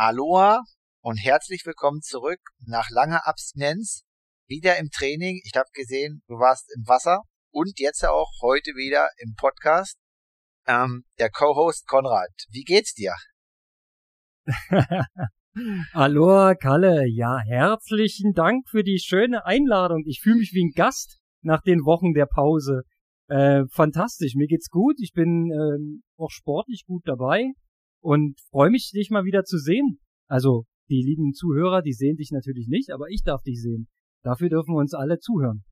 Aloha und herzlich willkommen zurück nach langer Abstinenz. Wieder im Training. Ich habe gesehen, du warst im Wasser und jetzt auch heute wieder im Podcast. Ähm, der Co-Host Konrad. Wie geht's dir? Aloha, Kalle. Ja, herzlichen Dank für die schöne Einladung. Ich fühle mich wie ein Gast nach den Wochen der Pause. Äh, fantastisch, mir geht's gut. Ich bin ähm, auch sportlich gut dabei und freue mich, dich mal wieder zu sehen. Also die lieben Zuhörer, die sehen dich natürlich nicht, aber ich darf dich sehen. Dafür dürfen wir uns alle zuhören.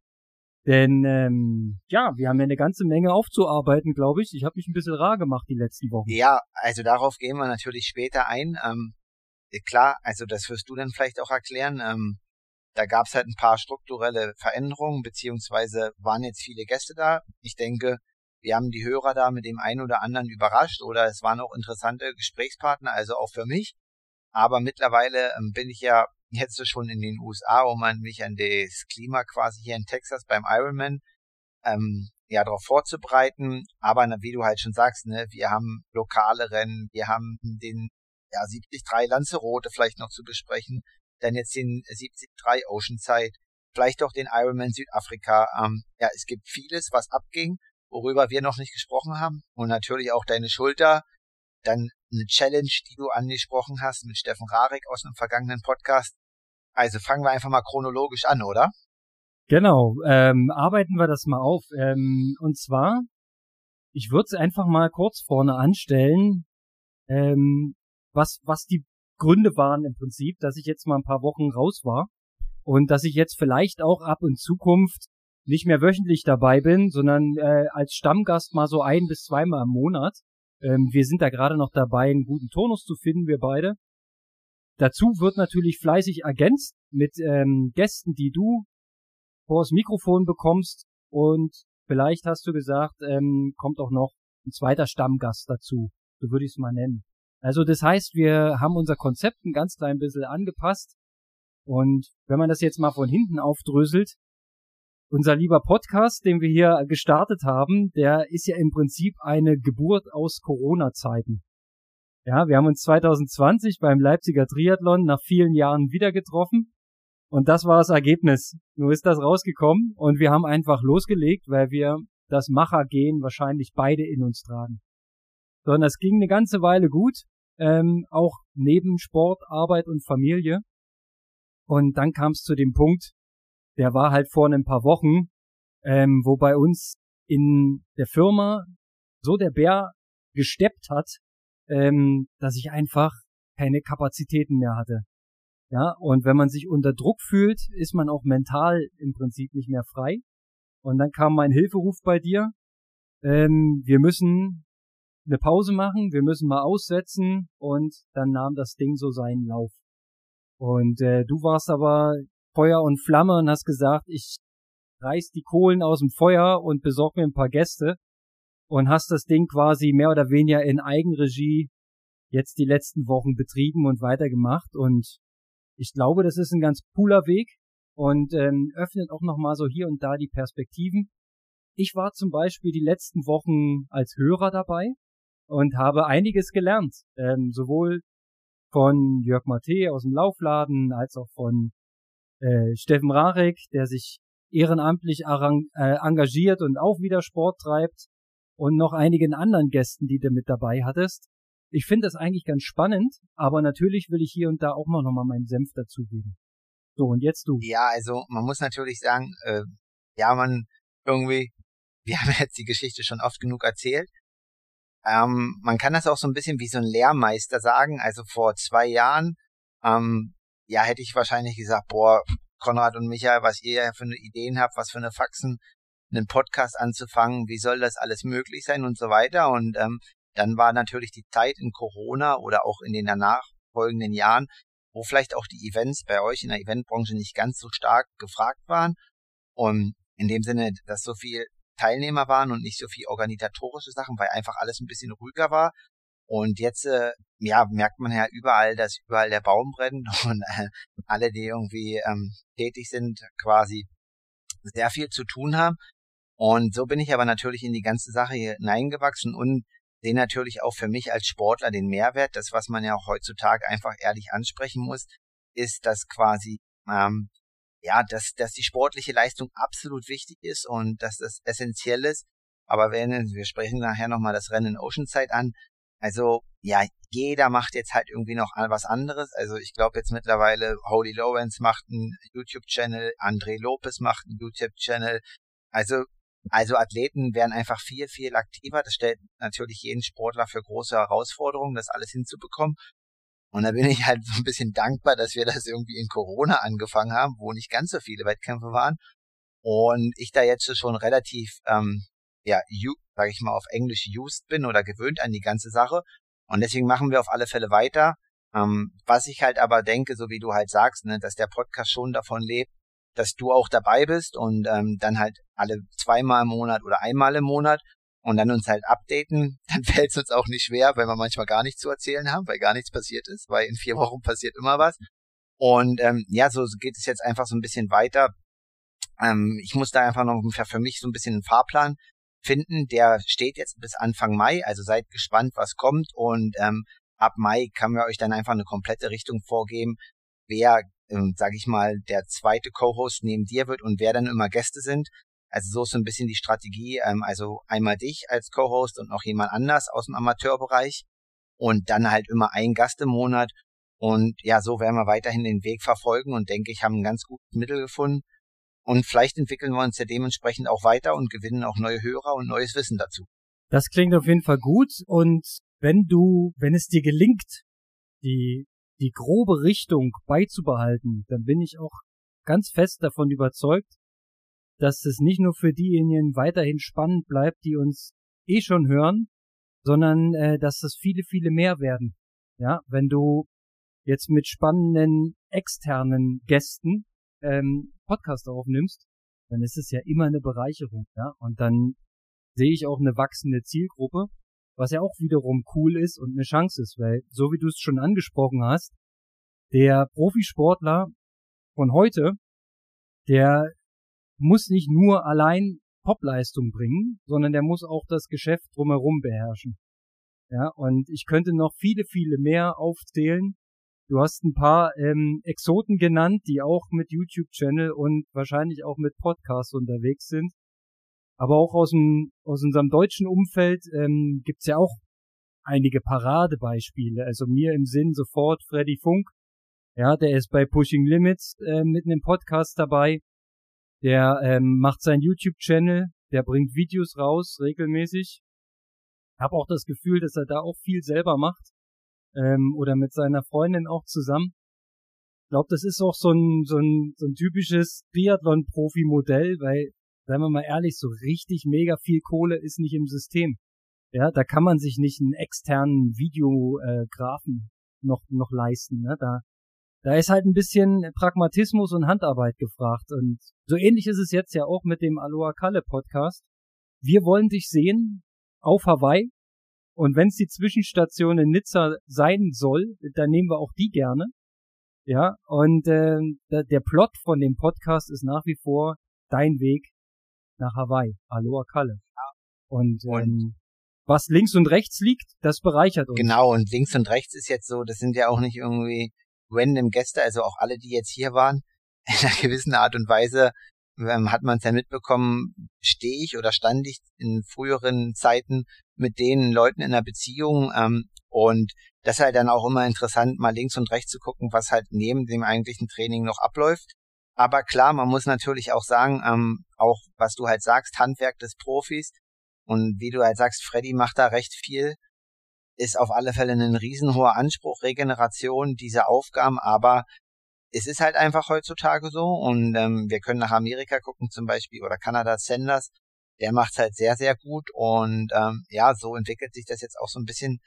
Denn ähm, ja, wir haben ja eine ganze Menge aufzuarbeiten, glaube ich. Ich habe mich ein bisschen rar gemacht die letzten Wochen. Ja, also darauf gehen wir natürlich später ein. Ähm, klar, also das wirst du dann vielleicht auch erklären. Ähm, da gab es halt ein paar strukturelle Veränderungen, beziehungsweise waren jetzt viele Gäste da. Ich denke, wir haben die Hörer da mit dem einen oder anderen überrascht oder es waren auch interessante Gesprächspartner, also auch für mich. Aber mittlerweile ähm, bin ich ja jetzt schon in den USA, um mich an das Klima quasi hier in Texas beim Ironman ähm, ja darauf vorzubereiten. Aber wie du halt schon sagst, ne, wir haben lokale Rennen, wir haben den ja 73 Lanzarote vielleicht noch zu besprechen, dann jetzt den 73 Oceanside, vielleicht auch den Ironman Südafrika. Ähm, ja, es gibt vieles, was abging, worüber wir noch nicht gesprochen haben und natürlich auch deine Schulter. Dann eine Challenge, die du angesprochen hast mit Steffen Rarik aus einem vergangenen Podcast. Also fangen wir einfach mal chronologisch an, oder? Genau, ähm, arbeiten wir das mal auf. Ähm, und zwar, ich würde es einfach mal kurz vorne anstellen, ähm, was, was die Gründe waren im Prinzip, dass ich jetzt mal ein paar Wochen raus war und dass ich jetzt vielleicht auch ab in Zukunft nicht mehr wöchentlich dabei bin, sondern äh, als Stammgast mal so ein bis zweimal im Monat. Ähm, wir sind da gerade noch dabei, einen guten Tonus zu finden, wir beide. Dazu wird natürlich fleißig ergänzt mit ähm, Gästen, die du vors Mikrofon bekommst und vielleicht hast du gesagt, ähm, kommt auch noch ein zweiter Stammgast dazu. So würde ich es mal nennen. Also das heißt, wir haben unser Konzept ein ganz klein bisschen angepasst. Und wenn man das jetzt mal von hinten aufdröselt, unser lieber Podcast, den wir hier gestartet haben, der ist ja im Prinzip eine Geburt aus Corona-Zeiten. Ja, wir haben uns 2020 beim Leipziger Triathlon nach vielen Jahren wieder getroffen. Und das war das Ergebnis. Nur ist das rausgekommen und wir haben einfach losgelegt, weil wir das Machergehen wahrscheinlich beide in uns tragen. Sondern es ging eine ganze Weile gut, ähm, auch neben Sport, Arbeit und Familie. Und dann kam es zu dem Punkt, der war halt vor ein paar Wochen, ähm, wo bei uns in der Firma so der Bär gesteppt hat, ähm, dass ich einfach keine Kapazitäten mehr hatte. Ja, und wenn man sich unter Druck fühlt, ist man auch mental im Prinzip nicht mehr frei. Und dann kam mein Hilferuf bei dir. Ähm, wir müssen eine Pause machen, wir müssen mal aussetzen und dann nahm das Ding so seinen Lauf. Und äh, du warst aber Feuer und Flamme und hast gesagt, ich reiß die Kohlen aus dem Feuer und besorg mir ein paar Gäste und hast das Ding quasi mehr oder weniger in Eigenregie jetzt die letzten Wochen betrieben und weitergemacht und ich glaube, das ist ein ganz cooler Weg und ähm, öffnet auch nochmal so hier und da die Perspektiven. Ich war zum Beispiel die letzten Wochen als Hörer dabei und habe einiges gelernt, ähm, sowohl von Jörg Mate aus dem Laufladen als auch von äh, Steffen Rarek, der sich ehrenamtlich äh, engagiert und auch wieder Sport treibt und noch einigen anderen Gästen, die du mit dabei hattest. Ich finde das eigentlich ganz spannend, aber natürlich will ich hier und da auch mal nochmal meinen Senf dazugeben. So, und jetzt du. Ja, also man muss natürlich sagen, äh, ja, man irgendwie, wir haben jetzt die Geschichte schon oft genug erzählt, ähm, man kann das auch so ein bisschen wie so ein Lehrmeister sagen. Also vor zwei Jahren, ähm, ja, hätte ich wahrscheinlich gesagt, boah, Konrad und Michael, was ihr für eine Ideen habt, was für eine Faxen, einen Podcast anzufangen, wie soll das alles möglich sein und so weiter. Und ähm, dann war natürlich die Zeit in Corona oder auch in den danach folgenden Jahren, wo vielleicht auch die Events bei euch in der Eventbranche nicht ganz so stark gefragt waren. Und in dem Sinne, dass so viel Teilnehmer waren und nicht so viel organisatorische Sachen, weil einfach alles ein bisschen ruhiger war. Und jetzt, äh, ja, merkt man ja überall, dass überall der Baum brennt und äh, alle, die irgendwie ähm, tätig sind, quasi sehr viel zu tun haben. Und so bin ich aber natürlich in die ganze Sache hineingewachsen und sehe natürlich auch für mich als Sportler den Mehrwert. Das, was man ja auch heutzutage einfach ehrlich ansprechen muss, ist, dass quasi ähm, ja, dass, dass die sportliche Leistung absolut wichtig ist und dass das essentiell ist. Aber wenn, wir sprechen nachher nochmal das Rennen in Oceanside an. Also, ja, jeder macht jetzt halt irgendwie noch was anderes. Also ich glaube jetzt mittlerweile, Holy Lawrence macht einen YouTube-Channel, André Lopez macht einen YouTube-Channel. Also, also Athleten werden einfach viel, viel aktiver. Das stellt natürlich jeden Sportler für große Herausforderungen, das alles hinzubekommen. Und da bin ich halt so ein bisschen dankbar, dass wir das irgendwie in Corona angefangen haben, wo nicht ganz so viele Wettkämpfe waren. Und ich da jetzt schon relativ, ähm, ja, sage ich mal auf Englisch used bin oder gewöhnt an die ganze Sache. Und deswegen machen wir auf alle Fälle weiter. Ähm, was ich halt aber denke, so wie du halt sagst, ne, dass der Podcast schon davon lebt, dass du auch dabei bist und ähm, dann halt alle zweimal im Monat oder einmal im Monat und dann uns halt updaten, dann fällt es uns auch nicht schwer, weil wir manchmal gar nichts zu erzählen haben, weil gar nichts passiert ist, weil in vier Wochen passiert immer was. Und ähm, ja, so geht es jetzt einfach so ein bisschen weiter. Ähm, ich muss da einfach noch für mich so ein bisschen einen Fahrplan finden. Der steht jetzt bis Anfang Mai, also seid gespannt, was kommt. Und ähm, ab Mai kann wir euch dann einfach eine komplette Richtung vorgeben, wer, ähm, sag ich mal, der zweite Co-Host neben dir wird und wer dann immer Gäste sind. Also so ist so ein bisschen die Strategie. Ähm, also einmal dich als Co-Host und noch jemand anders aus dem Amateurbereich und dann halt immer ein Gast im Monat. Und ja, so werden wir weiterhin den Weg verfolgen und denke ich, haben ein ganz gutes Mittel gefunden. Und vielleicht entwickeln wir uns ja dementsprechend auch weiter und gewinnen auch neue Hörer und neues Wissen dazu. Das klingt auf jeden Fall gut. Und wenn du, wenn es dir gelingt, die, die grobe Richtung beizubehalten, dann bin ich auch ganz fest davon überzeugt, dass es nicht nur für diejenigen weiterhin spannend bleibt, die uns eh schon hören, sondern äh, dass es viele, viele mehr werden. Ja, wenn du jetzt mit spannenden externen Gästen ähm, Podcast aufnimmst, dann ist es ja immer eine Bereicherung, ja. Und dann sehe ich auch eine wachsende Zielgruppe, was ja auch wiederum cool ist und eine Chance ist, weil so wie du es schon angesprochen hast, der Profisportler von heute, der muss nicht nur allein Topleistung bringen, sondern der muss auch das Geschäft drumherum beherrschen. Ja, und ich könnte noch viele, viele mehr aufzählen. Du hast ein paar ähm, Exoten genannt, die auch mit YouTube-Channel und wahrscheinlich auch mit Podcasts unterwegs sind. Aber auch aus, dem, aus unserem deutschen Umfeld ähm, gibt's ja auch einige Paradebeispiele. Also mir im Sinn sofort Freddy Funk. Ja, der ist bei Pushing Limits äh, mit einem Podcast dabei. Der ähm, macht seinen YouTube-Channel, der bringt Videos raus regelmäßig. Hab auch das Gefühl, dass er da auch viel selber macht ähm, oder mit seiner Freundin auch zusammen. Ich glaube, das ist auch so ein, so ein, so ein typisches Triathlon-Profi-Modell, weil, seien wir mal ehrlich, so richtig mega viel Kohle ist nicht im System. Ja, da kann man sich nicht einen externen Videografen äh, noch, noch leisten. Ne? Da, da ist halt ein bisschen Pragmatismus und Handarbeit gefragt. Und so ähnlich ist es jetzt ja auch mit dem Aloha Kalle Podcast. Wir wollen dich sehen auf Hawaii. Und wenn es die Zwischenstation in Nizza sein soll, dann nehmen wir auch die gerne. Ja, und äh, der Plot von dem Podcast ist nach wie vor dein Weg nach Hawaii, Aloha Kalle. Und, ähm, und was links und rechts liegt, das bereichert uns. Genau, und links und rechts ist jetzt so, das sind ja auch nicht irgendwie random Gäste, also auch alle, die jetzt hier waren, in einer gewissen Art und Weise ähm, hat man es ja mitbekommen, stehe ich oder stand ich in früheren Zeiten mit den Leuten in einer Beziehung ähm, und das ist halt dann auch immer interessant, mal links und rechts zu gucken, was halt neben dem eigentlichen Training noch abläuft. Aber klar, man muss natürlich auch sagen, ähm, auch was du halt sagst, Handwerk des Profis. Und wie du halt sagst, Freddy macht da recht viel. Ist auf alle Fälle ein riesenhoher Anspruch, Regeneration dieser Aufgaben, aber es ist halt einfach heutzutage so. Und ähm, wir können nach Amerika gucken zum Beispiel oder Kanada Sanders, der macht halt sehr, sehr gut und ähm, ja, so entwickelt sich das jetzt auch so ein bisschen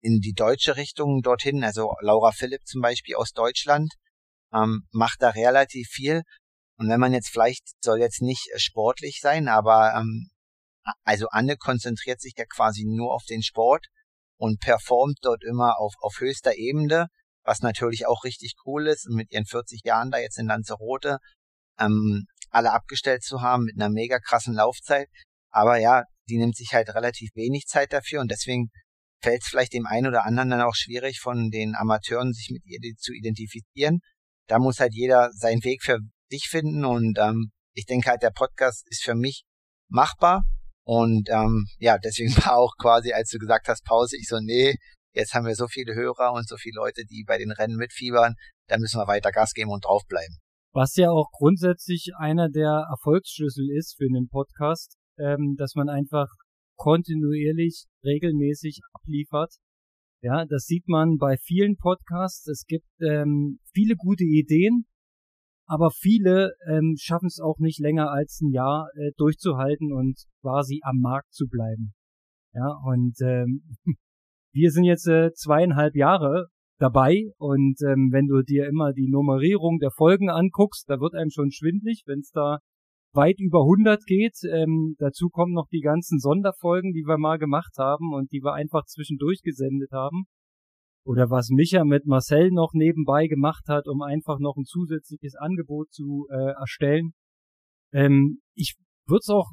in die deutsche Richtung dorthin. Also Laura Philipp zum Beispiel aus Deutschland ähm, macht da relativ viel und wenn man jetzt vielleicht, soll jetzt nicht sportlich sein, aber ähm, also Anne konzentriert sich ja quasi nur auf den Sport und performt dort immer auf, auf höchster Ebene, was natürlich auch richtig cool ist und mit ihren 40 Jahren da jetzt in Lanzarote ähm, alle abgestellt zu haben mit einer mega krassen Laufzeit. Aber ja, die nimmt sich halt relativ wenig Zeit dafür und deswegen fällt es vielleicht dem einen oder anderen dann auch schwierig, von den Amateuren sich mit ihr zu identifizieren. Da muss halt jeder seinen Weg für sich finden und ähm, ich denke halt, der Podcast ist für mich machbar und ähm, ja, deswegen war auch quasi, als du gesagt hast, Pause, ich so, nee, jetzt haben wir so viele Hörer und so viele Leute, die bei den Rennen mitfiebern, da müssen wir weiter Gas geben und draufbleiben. Was ja auch grundsätzlich einer der Erfolgsschlüssel ist für einen Podcast, ähm, dass man einfach kontinuierlich, regelmäßig abliefert. Ja, das sieht man bei vielen Podcasts. Es gibt ähm, viele gute Ideen, aber viele ähm, schaffen es auch nicht länger als ein Jahr äh, durchzuhalten und quasi am Markt zu bleiben. Ja, und ähm, wir sind jetzt äh, zweieinhalb Jahre dabei und ähm, wenn du dir immer die Nummerierung der Folgen anguckst, da wird einem schon schwindlig, wenn es da weit über 100 geht. Ähm, dazu kommen noch die ganzen Sonderfolgen, die wir mal gemacht haben und die wir einfach zwischendurch gesendet haben oder was Micha mit Marcel noch nebenbei gemacht hat, um einfach noch ein zusätzliches Angebot zu äh, erstellen. Ähm, ich würde es auch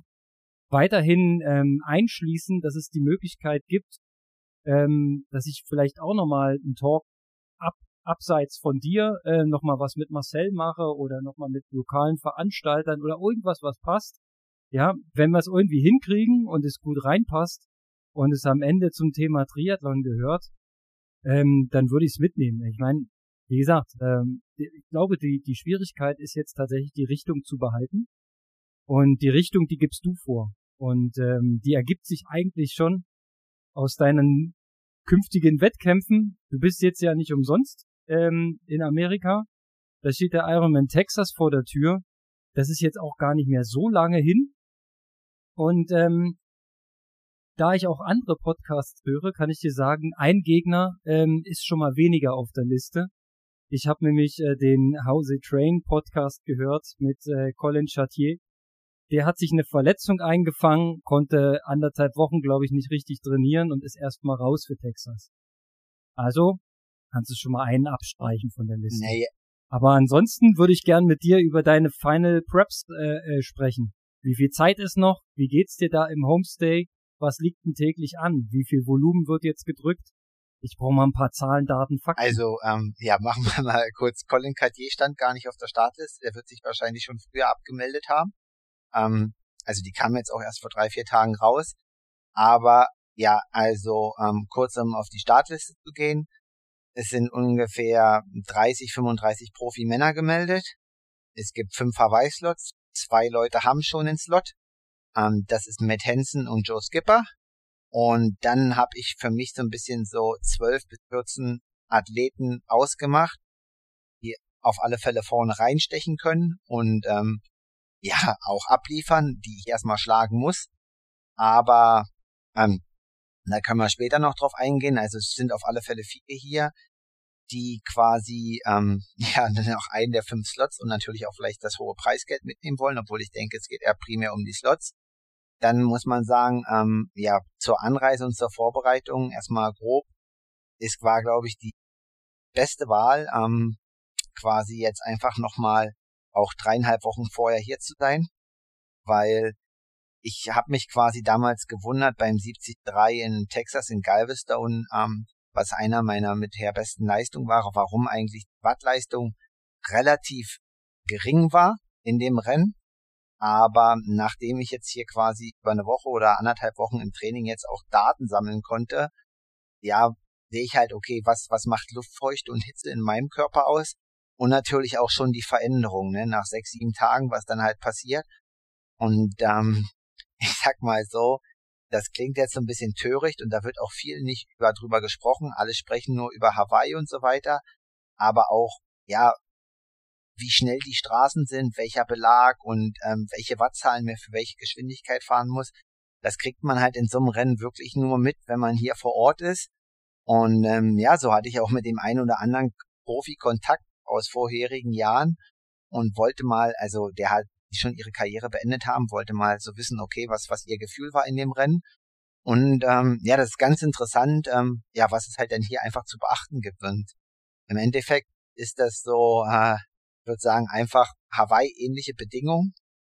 weiterhin ähm, einschließen, dass es die Möglichkeit gibt, ähm, dass ich vielleicht auch nochmal einen Talk abseits von dir äh, nochmal was mit Marcel mache oder nochmal mit lokalen Veranstaltern oder irgendwas, was passt. Ja, wenn wir es irgendwie hinkriegen und es gut reinpasst und es am Ende zum Thema Triathlon gehört, ähm, dann würde ich es mitnehmen. Ich meine, wie gesagt, ähm, ich glaube, die, die Schwierigkeit ist jetzt tatsächlich die Richtung zu behalten. Und die Richtung, die gibst du vor. Und ähm, die ergibt sich eigentlich schon aus deinen künftigen Wettkämpfen. Du bist jetzt ja nicht umsonst ähm, in Amerika. Da steht der Ironman Texas vor der Tür. Das ist jetzt auch gar nicht mehr so lange hin. Und ähm, da ich auch andere Podcasts höre, kann ich dir sagen, ein Gegner ähm, ist schon mal weniger auf der Liste. Ich habe nämlich äh, den How They Train Podcast gehört mit äh, Colin Chartier. Der hat sich eine Verletzung eingefangen, konnte anderthalb Wochen, glaube ich, nicht richtig trainieren und ist erstmal raus für Texas. Also kannst du schon mal einen abstreichen von der Liste. Nee. Aber ansonsten würde ich gern mit dir über deine Final Preps äh, äh, sprechen. Wie viel Zeit ist noch? Wie geht's dir da im Homestay? was liegt denn täglich an? Wie viel Volumen wird jetzt gedrückt? Ich brauche mal ein paar Zahlen, Daten, Fakten. Also, ähm, ja, machen wir mal kurz. Colin Cartier stand gar nicht auf der Startliste. Er wird sich wahrscheinlich schon früher abgemeldet haben. Ähm, also die kam jetzt auch erst vor drei, vier Tagen raus. Aber ja, also ähm, kurz um auf die Startliste zu gehen. Es sind ungefähr 30, 35 Profi-Männer gemeldet. Es gibt fünf Hawaii-Slots. Zwei Leute haben schon einen Slot. Ähm, das ist Matt Hansen und Joe Skipper. Und dann habe ich für mich so ein bisschen so zwölf bis 14 Athleten ausgemacht, die auf alle Fälle vorne reinstechen können und ähm, ja auch abliefern, die ich erstmal schlagen muss. Aber ähm, da können wir später noch drauf eingehen. Also es sind auf alle Fälle viele hier, die quasi ähm, ja dann auch einen der fünf Slots und natürlich auch vielleicht das hohe Preisgeld mitnehmen wollen, obwohl ich denke, es geht eher primär um die Slots dann muss man sagen, ähm, ja, zur Anreise und zur Vorbereitung erstmal grob, ist war, glaube ich, die beste Wahl, ähm, quasi jetzt einfach nochmal auch dreieinhalb Wochen vorher hier zu sein, weil ich habe mich quasi damals gewundert beim 73 in Texas in Galveston, ähm, was einer meiner mit her besten Leistungen war, warum eigentlich die Wattleistung relativ gering war in dem Rennen aber nachdem ich jetzt hier quasi über eine Woche oder anderthalb Wochen im Training jetzt auch Daten sammeln konnte, ja, sehe ich halt, okay, was, was macht Luftfeuchte und Hitze in meinem Körper aus? Und natürlich auch schon die Veränderung, ne, nach sechs, sieben Tagen, was dann halt passiert. Und ähm, ich sag mal so, das klingt jetzt so ein bisschen töricht und da wird auch viel nicht über drüber gesprochen. Alle sprechen nur über Hawaii und so weiter. Aber auch, ja, wie schnell die Straßen sind, welcher Belag und ähm, welche Wattzahlen man für welche Geschwindigkeit fahren muss. Das kriegt man halt in so einem Rennen wirklich nur mit, wenn man hier vor Ort ist. Und ähm, ja, so hatte ich auch mit dem einen oder anderen Profi Kontakt aus vorherigen Jahren und wollte mal, also der hat die schon ihre Karriere beendet haben, wollte mal so wissen, okay, was was ihr Gefühl war in dem Rennen. Und ähm, ja, das ist ganz interessant, ähm, ja, was es halt dann hier einfach zu beachten gibt. Und im Endeffekt ist das so, äh, würde sagen, einfach Hawaii-ähnliche Bedingungen.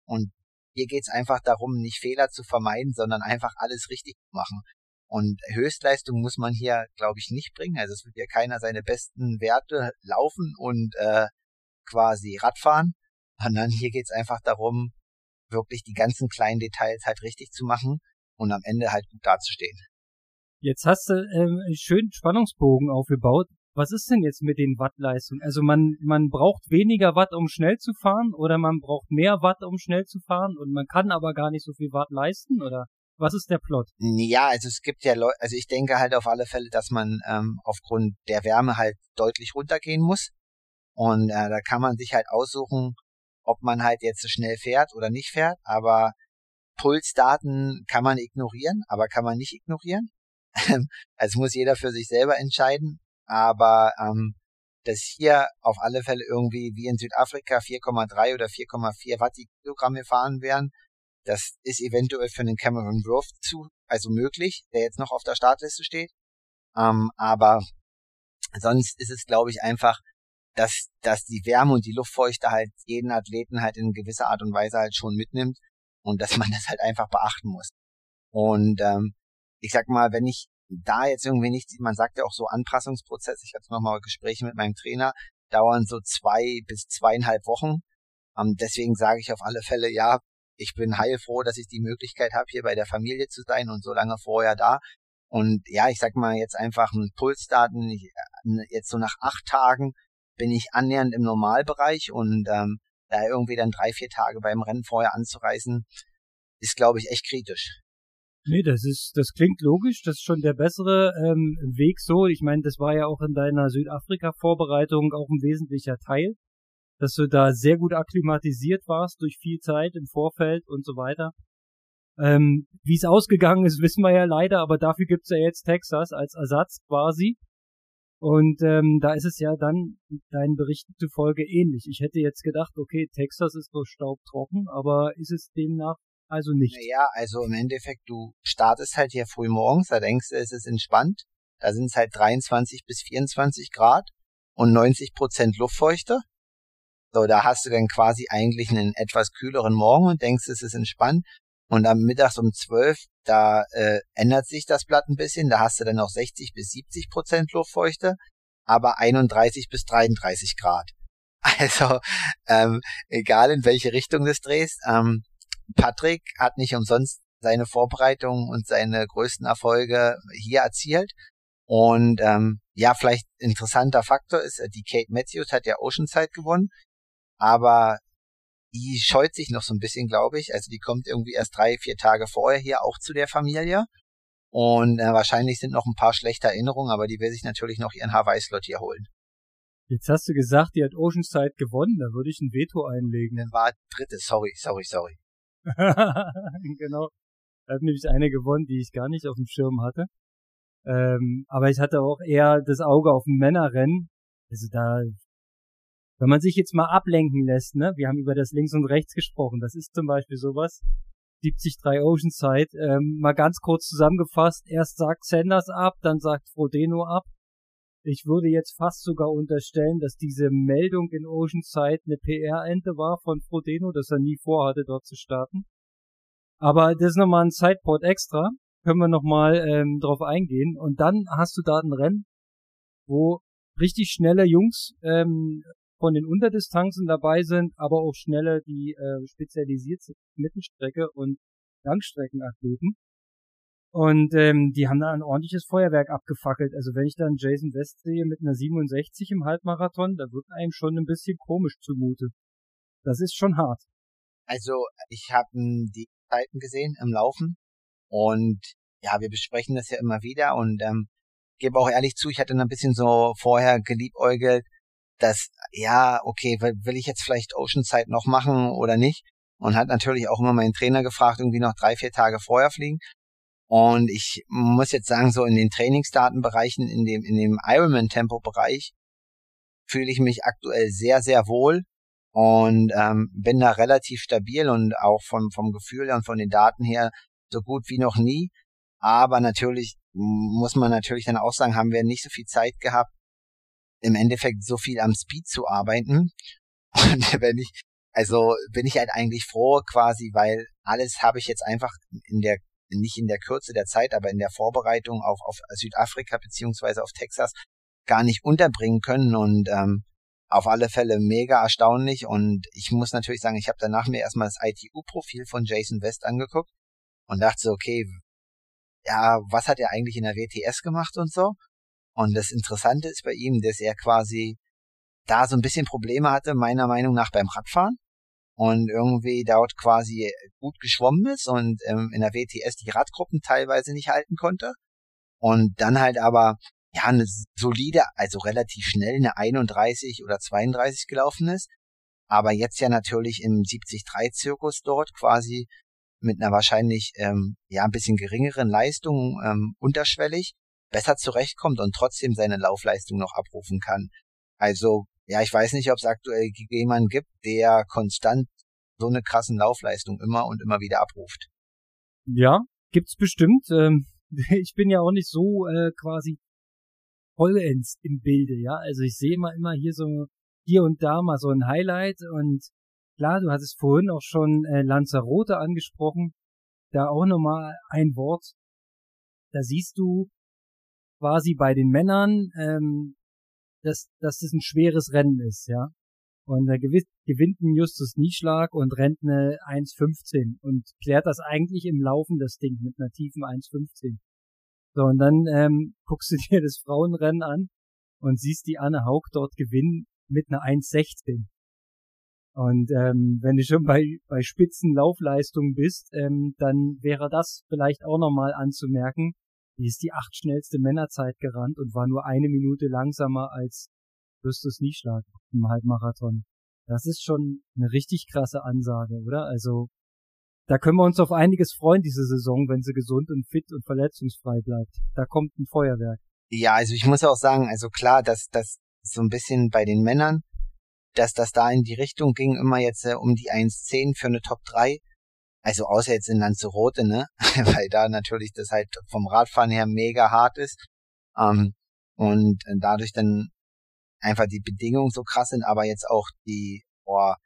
Und Hier geht's einfach darum, nicht Fehler zu vermeiden, sondern einfach alles richtig zu machen. Und Höchstleistung muss man hier, glaube ich, nicht bringen. Also es wird ja keiner seine besten Werte laufen und äh, quasi Radfahren, sondern hier geht's einfach darum, wirklich die ganzen kleinen Details halt richtig zu machen und am Ende halt gut dazustehen. Jetzt hast du ähm, einen schönen Spannungsbogen aufgebaut. Was ist denn jetzt mit den Wattleistungen? Also man, man braucht weniger Watt, um schnell zu fahren, oder man braucht mehr Watt, um schnell zu fahren, und man kann aber gar nicht so viel Watt leisten, oder? Was ist der Plot? Ja, also es gibt ja Leute, also ich denke halt auf alle Fälle, dass man ähm, aufgrund der Wärme halt deutlich runtergehen muss. Und äh, da kann man sich halt aussuchen, ob man halt jetzt so schnell fährt oder nicht fährt. Aber Pulsdaten kann man ignorieren, aber kann man nicht ignorieren. also muss jeder für sich selber entscheiden. Aber ähm, dass hier auf alle Fälle irgendwie wie in Südafrika 4,3 oder 4,4 Watt die Kilogramm gefahren werden, das ist eventuell für den Cameron Grove zu, also möglich, der jetzt noch auf der Startliste steht. Ähm, aber sonst ist es, glaube ich, einfach, dass, dass die Wärme und die Luftfeuchte halt jeden Athleten halt in gewisser Art und Weise halt schon mitnimmt und dass man das halt einfach beachten muss. Und ähm, ich sag mal, wenn ich da jetzt irgendwie nicht, man sagt ja auch so Anpassungsprozess, ich hatte nochmal Gespräche mit meinem Trainer, dauern so zwei bis zweieinhalb Wochen. Ähm, deswegen sage ich auf alle Fälle, ja, ich bin heilfroh, dass ich die Möglichkeit habe, hier bei der Familie zu sein und so lange vorher da. Und ja, ich sag mal jetzt einfach ein Pulsdaten, äh, jetzt so nach acht Tagen bin ich annähernd im Normalbereich und ähm, da irgendwie dann drei, vier Tage beim Rennen vorher anzureisen, ist, glaube ich, echt kritisch. Nee, das ist, das klingt logisch, das ist schon der bessere ähm, Weg so. Ich meine, das war ja auch in deiner Südafrika-Vorbereitung auch ein wesentlicher Teil dass du da sehr gut akklimatisiert warst durch viel Zeit im Vorfeld und so weiter. Ähm, Wie es ausgegangen ist, wissen wir ja leider, aber dafür gibt's ja jetzt Texas als Ersatz quasi. Und ähm, da ist es ja dann deinen Berichten zufolge ähnlich. Ich hätte jetzt gedacht, okay, Texas ist doch staubtrocken, aber ist es demnach also nicht? Naja, also im Endeffekt, du startest halt hier früh morgens, da denkst du, es ist entspannt. Da sind es halt 23 bis 24 Grad und 90 Prozent Luftfeuchte. So, da hast du dann quasi eigentlich einen etwas kühleren Morgen und denkst, es ist entspannt. Und am Mittags um 12, da äh, ändert sich das Blatt ein bisschen. Da hast du dann noch 60 bis 70 Prozent Luftfeuchte, aber 31 bis 33 Grad. Also, ähm, egal in welche Richtung du drehst, ähm, Patrick hat nicht umsonst seine Vorbereitung und seine größten Erfolge hier erzielt. Und ähm, ja, vielleicht interessanter Faktor ist, äh, die Kate Matthews hat ja Oceanside gewonnen aber die scheut sich noch so ein bisschen, glaube ich. Also die kommt irgendwie erst drei, vier Tage vorher hier auch zu der Familie. Und äh, wahrscheinlich sind noch ein paar schlechte Erinnerungen, aber die will sich natürlich noch ihren Hawaii-Slot hier holen. Jetzt hast du gesagt, die hat Oceanside gewonnen, da würde ich ein Veto einlegen. Dann war dritte, sorry, sorry, sorry. genau. Da hat nämlich eine gewonnen, die ich gar nicht auf dem Schirm hatte. Ähm, aber ich hatte auch eher das Auge auf dem Männerrennen. Also da wenn man sich jetzt mal ablenken lässt, ne, wir haben über das Links und Rechts gesprochen, das ist zum Beispiel sowas, 73 Oceanside, ähm, mal ganz kurz zusammengefasst, erst sagt Sanders ab, dann sagt Frodeno ab. Ich würde jetzt fast sogar unterstellen, dass diese Meldung in Oceanside eine PR-Ente war von Frodeno, dass er nie vorhatte, dort zu starten. Aber das ist nochmal ein Sideport extra, können wir nochmal ähm, drauf eingehen. Und dann hast du da ein Rennen, wo richtig schnelle Jungs ähm, von den Unterdistanzen dabei sind, aber auch schnelle, die äh, spezialisiert sind, Mittelstrecke und Langstreckenathleten. Und ähm, die haben da ein ordentliches Feuerwerk abgefackelt. Also wenn ich dann Jason West sehe mit einer 67 im Halbmarathon, da wird einem schon ein bisschen komisch zumute. Das ist schon hart. Also ich habe die Zeiten gesehen im Laufen und ja, wir besprechen das ja immer wieder und ähm, gebe auch ehrlich zu, ich hatte ein bisschen so vorher geliebäugelt, dass, ja, okay, will ich jetzt vielleicht Oceanside noch machen oder nicht? Und hat natürlich auch immer meinen Trainer gefragt, irgendwie noch drei, vier Tage vorher fliegen. Und ich muss jetzt sagen, so in den Trainingsdatenbereichen, in dem, in dem Ironman-Tempo-Bereich, fühle ich mich aktuell sehr, sehr wohl und ähm, bin da relativ stabil und auch vom, vom Gefühl und von den Daten her so gut wie noch nie. Aber natürlich muss man natürlich dann auch sagen, haben wir nicht so viel Zeit gehabt, im Endeffekt so viel am Speed zu arbeiten. Und wenn ich, also bin ich halt eigentlich froh quasi, weil alles habe ich jetzt einfach in der nicht in der Kürze der Zeit, aber in der Vorbereitung auf, auf Südafrika beziehungsweise auf Texas gar nicht unterbringen können und ähm, auf alle Fälle mega erstaunlich und ich muss natürlich sagen, ich habe danach mir erstmal das ITU-Profil von Jason West angeguckt und dachte so, okay, ja, was hat er eigentlich in der WTS gemacht und so? Und das Interessante ist bei ihm, dass er quasi da so ein bisschen Probleme hatte, meiner Meinung nach beim Radfahren. Und irgendwie dort quasi gut geschwommen ist und ähm, in der WTS die Radgruppen teilweise nicht halten konnte. Und dann halt aber ja eine solide, also relativ schnell eine 31 oder 32 gelaufen ist, aber jetzt ja natürlich im 73-Zirkus dort quasi mit einer wahrscheinlich ähm, ja ein bisschen geringeren Leistung ähm, unterschwellig besser zurechtkommt und trotzdem seine Laufleistung noch abrufen kann. Also ja, ich weiß nicht, ob es aktuell jemanden gibt, der konstant so eine krassen Laufleistung immer und immer wieder abruft. Ja, gibt's bestimmt. Ähm, ich bin ja auch nicht so äh, quasi vollends im Bilde, ja. Also ich sehe immer immer hier so hier und da mal so ein Highlight und klar, du hattest vorhin auch schon äh, Lanzarote angesprochen, da auch nochmal ein Wort. Da siehst du quasi bei den Männern, ähm, dass, dass das ein schweres Rennen ist, ja. Und er gewinnt, gewinnt einen Justus Nieschlag und rennt eine 1,15 und klärt das eigentlich im Laufen, das Ding, mit einer tiefen 1,15. So, und dann ähm, guckst du dir das Frauenrennen an und siehst die Anne Haug dort gewinnen mit einer 1,16. Und ähm, wenn du schon bei, bei Spitzenlaufleistungen bist, ähm, dann wäre das vielleicht auch nochmal anzumerken, die ist die acht schnellste Männerzeit gerannt und war nur eine Minute langsamer als Justus Nieschlag im Halbmarathon. Das ist schon eine richtig krasse Ansage, oder? Also, da können wir uns auf einiges freuen diese Saison, wenn sie gesund und fit und verletzungsfrei bleibt. Da kommt ein Feuerwerk. Ja, also ich muss auch sagen, also klar, dass das so ein bisschen bei den Männern, dass das da in die Richtung ging, immer jetzt äh, um die 1,10 für eine Top 3 also außer jetzt in Lanzarote, ne? Weil da natürlich das halt vom Radfahren her mega hart ist. Ähm, und dadurch dann einfach die Bedingungen so krass sind, aber jetzt auch die, boah,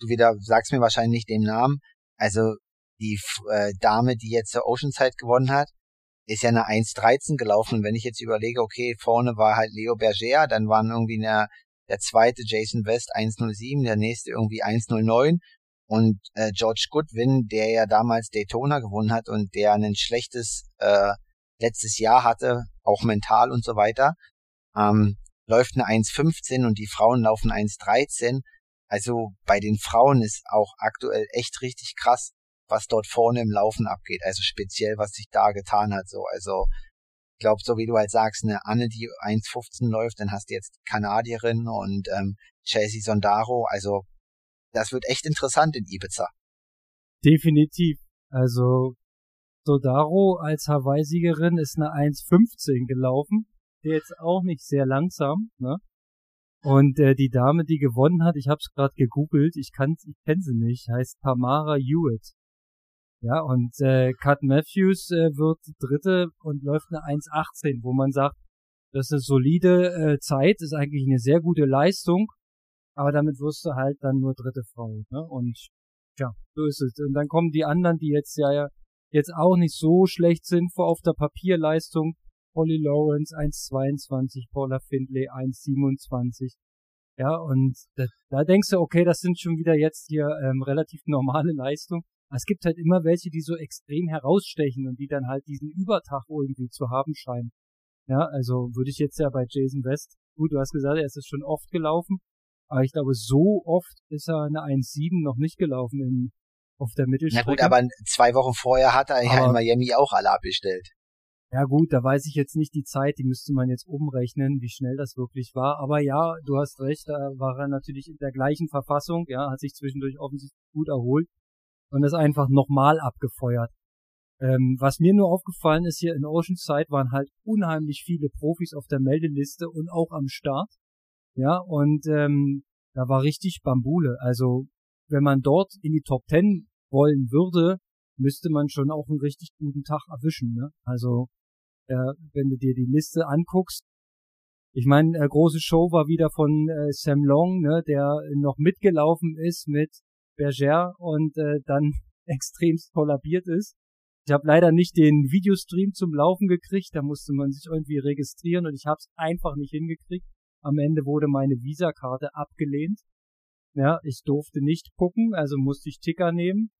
du wieder sagst mir wahrscheinlich nicht den Namen. Also die äh, Dame, die jetzt der Oceanside gewonnen hat, ist ja eine 1.13 gelaufen. Wenn ich jetzt überlege, okay, vorne war halt Leo Berger, dann waren irgendwie eine, der zweite Jason West 1.07, der nächste irgendwie 1.09 und äh, George Goodwin, der ja damals Daytona gewonnen hat und der ein schlechtes äh, letztes Jahr hatte, auch mental und so weiter, ähm, läuft eine 1,15 und die Frauen laufen 1,13. Also bei den Frauen ist auch aktuell echt richtig krass, was dort vorne im Laufen abgeht. Also speziell, was sich da getan hat. So, also ich glaube, so wie du halt sagst, eine Anne, die 1,15 läuft, dann hast du jetzt Kanadierin und ähm, Chelsea Sondaro. Also das wird echt interessant in Ibiza. Definitiv. Also Sodaro als Hawaii-Siegerin ist eine 1,15 gelaufen. Jetzt auch nicht sehr langsam, ne? Und äh, die Dame, die gewonnen hat, ich habe es gerade gegoogelt, ich kann ich kenne sie nicht, heißt Tamara Hewitt. Ja, und äh, Cut Matthews äh, wird Dritte und läuft eine 1,18, wo man sagt, das ist eine solide äh, Zeit, ist eigentlich eine sehr gute Leistung aber damit wirst du halt dann nur dritte Frau, ne? Und ja, so ist es. Und dann kommen die anderen, die jetzt ja jetzt auch nicht so schlecht sind vor auf der Papierleistung. Holly Lawrence 1,22, Paula Findlay 1,27. Ja, und da, da, denkst du, okay, das sind schon wieder jetzt hier ähm, relativ normale Leistungen. Es gibt halt immer welche, die so extrem herausstechen und die dann halt diesen Übertag irgendwie zu haben scheinen. Ja, also würde ich jetzt ja bei Jason West, gut, du hast gesagt, er ist es schon oft gelaufen, aber ich glaube, so oft ist er eine 1,7 noch nicht gelaufen in, auf der Mittelstrecke. Na gut, aber zwei Wochen vorher hat er ja in Miami auch alle abgestellt. Ja gut, da weiß ich jetzt nicht die Zeit, die müsste man jetzt umrechnen, wie schnell das wirklich war. Aber ja, du hast recht, da war er natürlich in der gleichen Verfassung, ja, hat sich zwischendurch offensichtlich gut erholt und ist einfach nochmal abgefeuert. Ähm, was mir nur aufgefallen ist hier in Oceanside waren halt unheimlich viele Profis auf der Meldeliste und auch am Start. Ja, und ähm, da war richtig Bambule. Also wenn man dort in die Top Ten wollen würde, müsste man schon auch einen richtig guten Tag erwischen. Ne? Also äh, wenn du dir die Liste anguckst, ich meine, äh, große Show war wieder von äh, Sam Long, ne, der noch mitgelaufen ist mit Berger und äh, dann extremst kollabiert ist. Ich habe leider nicht den Videostream zum Laufen gekriegt, da musste man sich irgendwie registrieren und ich habe es einfach nicht hingekriegt. Am Ende wurde meine Visakarte abgelehnt. Ja, ich durfte nicht gucken, also musste ich Ticker nehmen.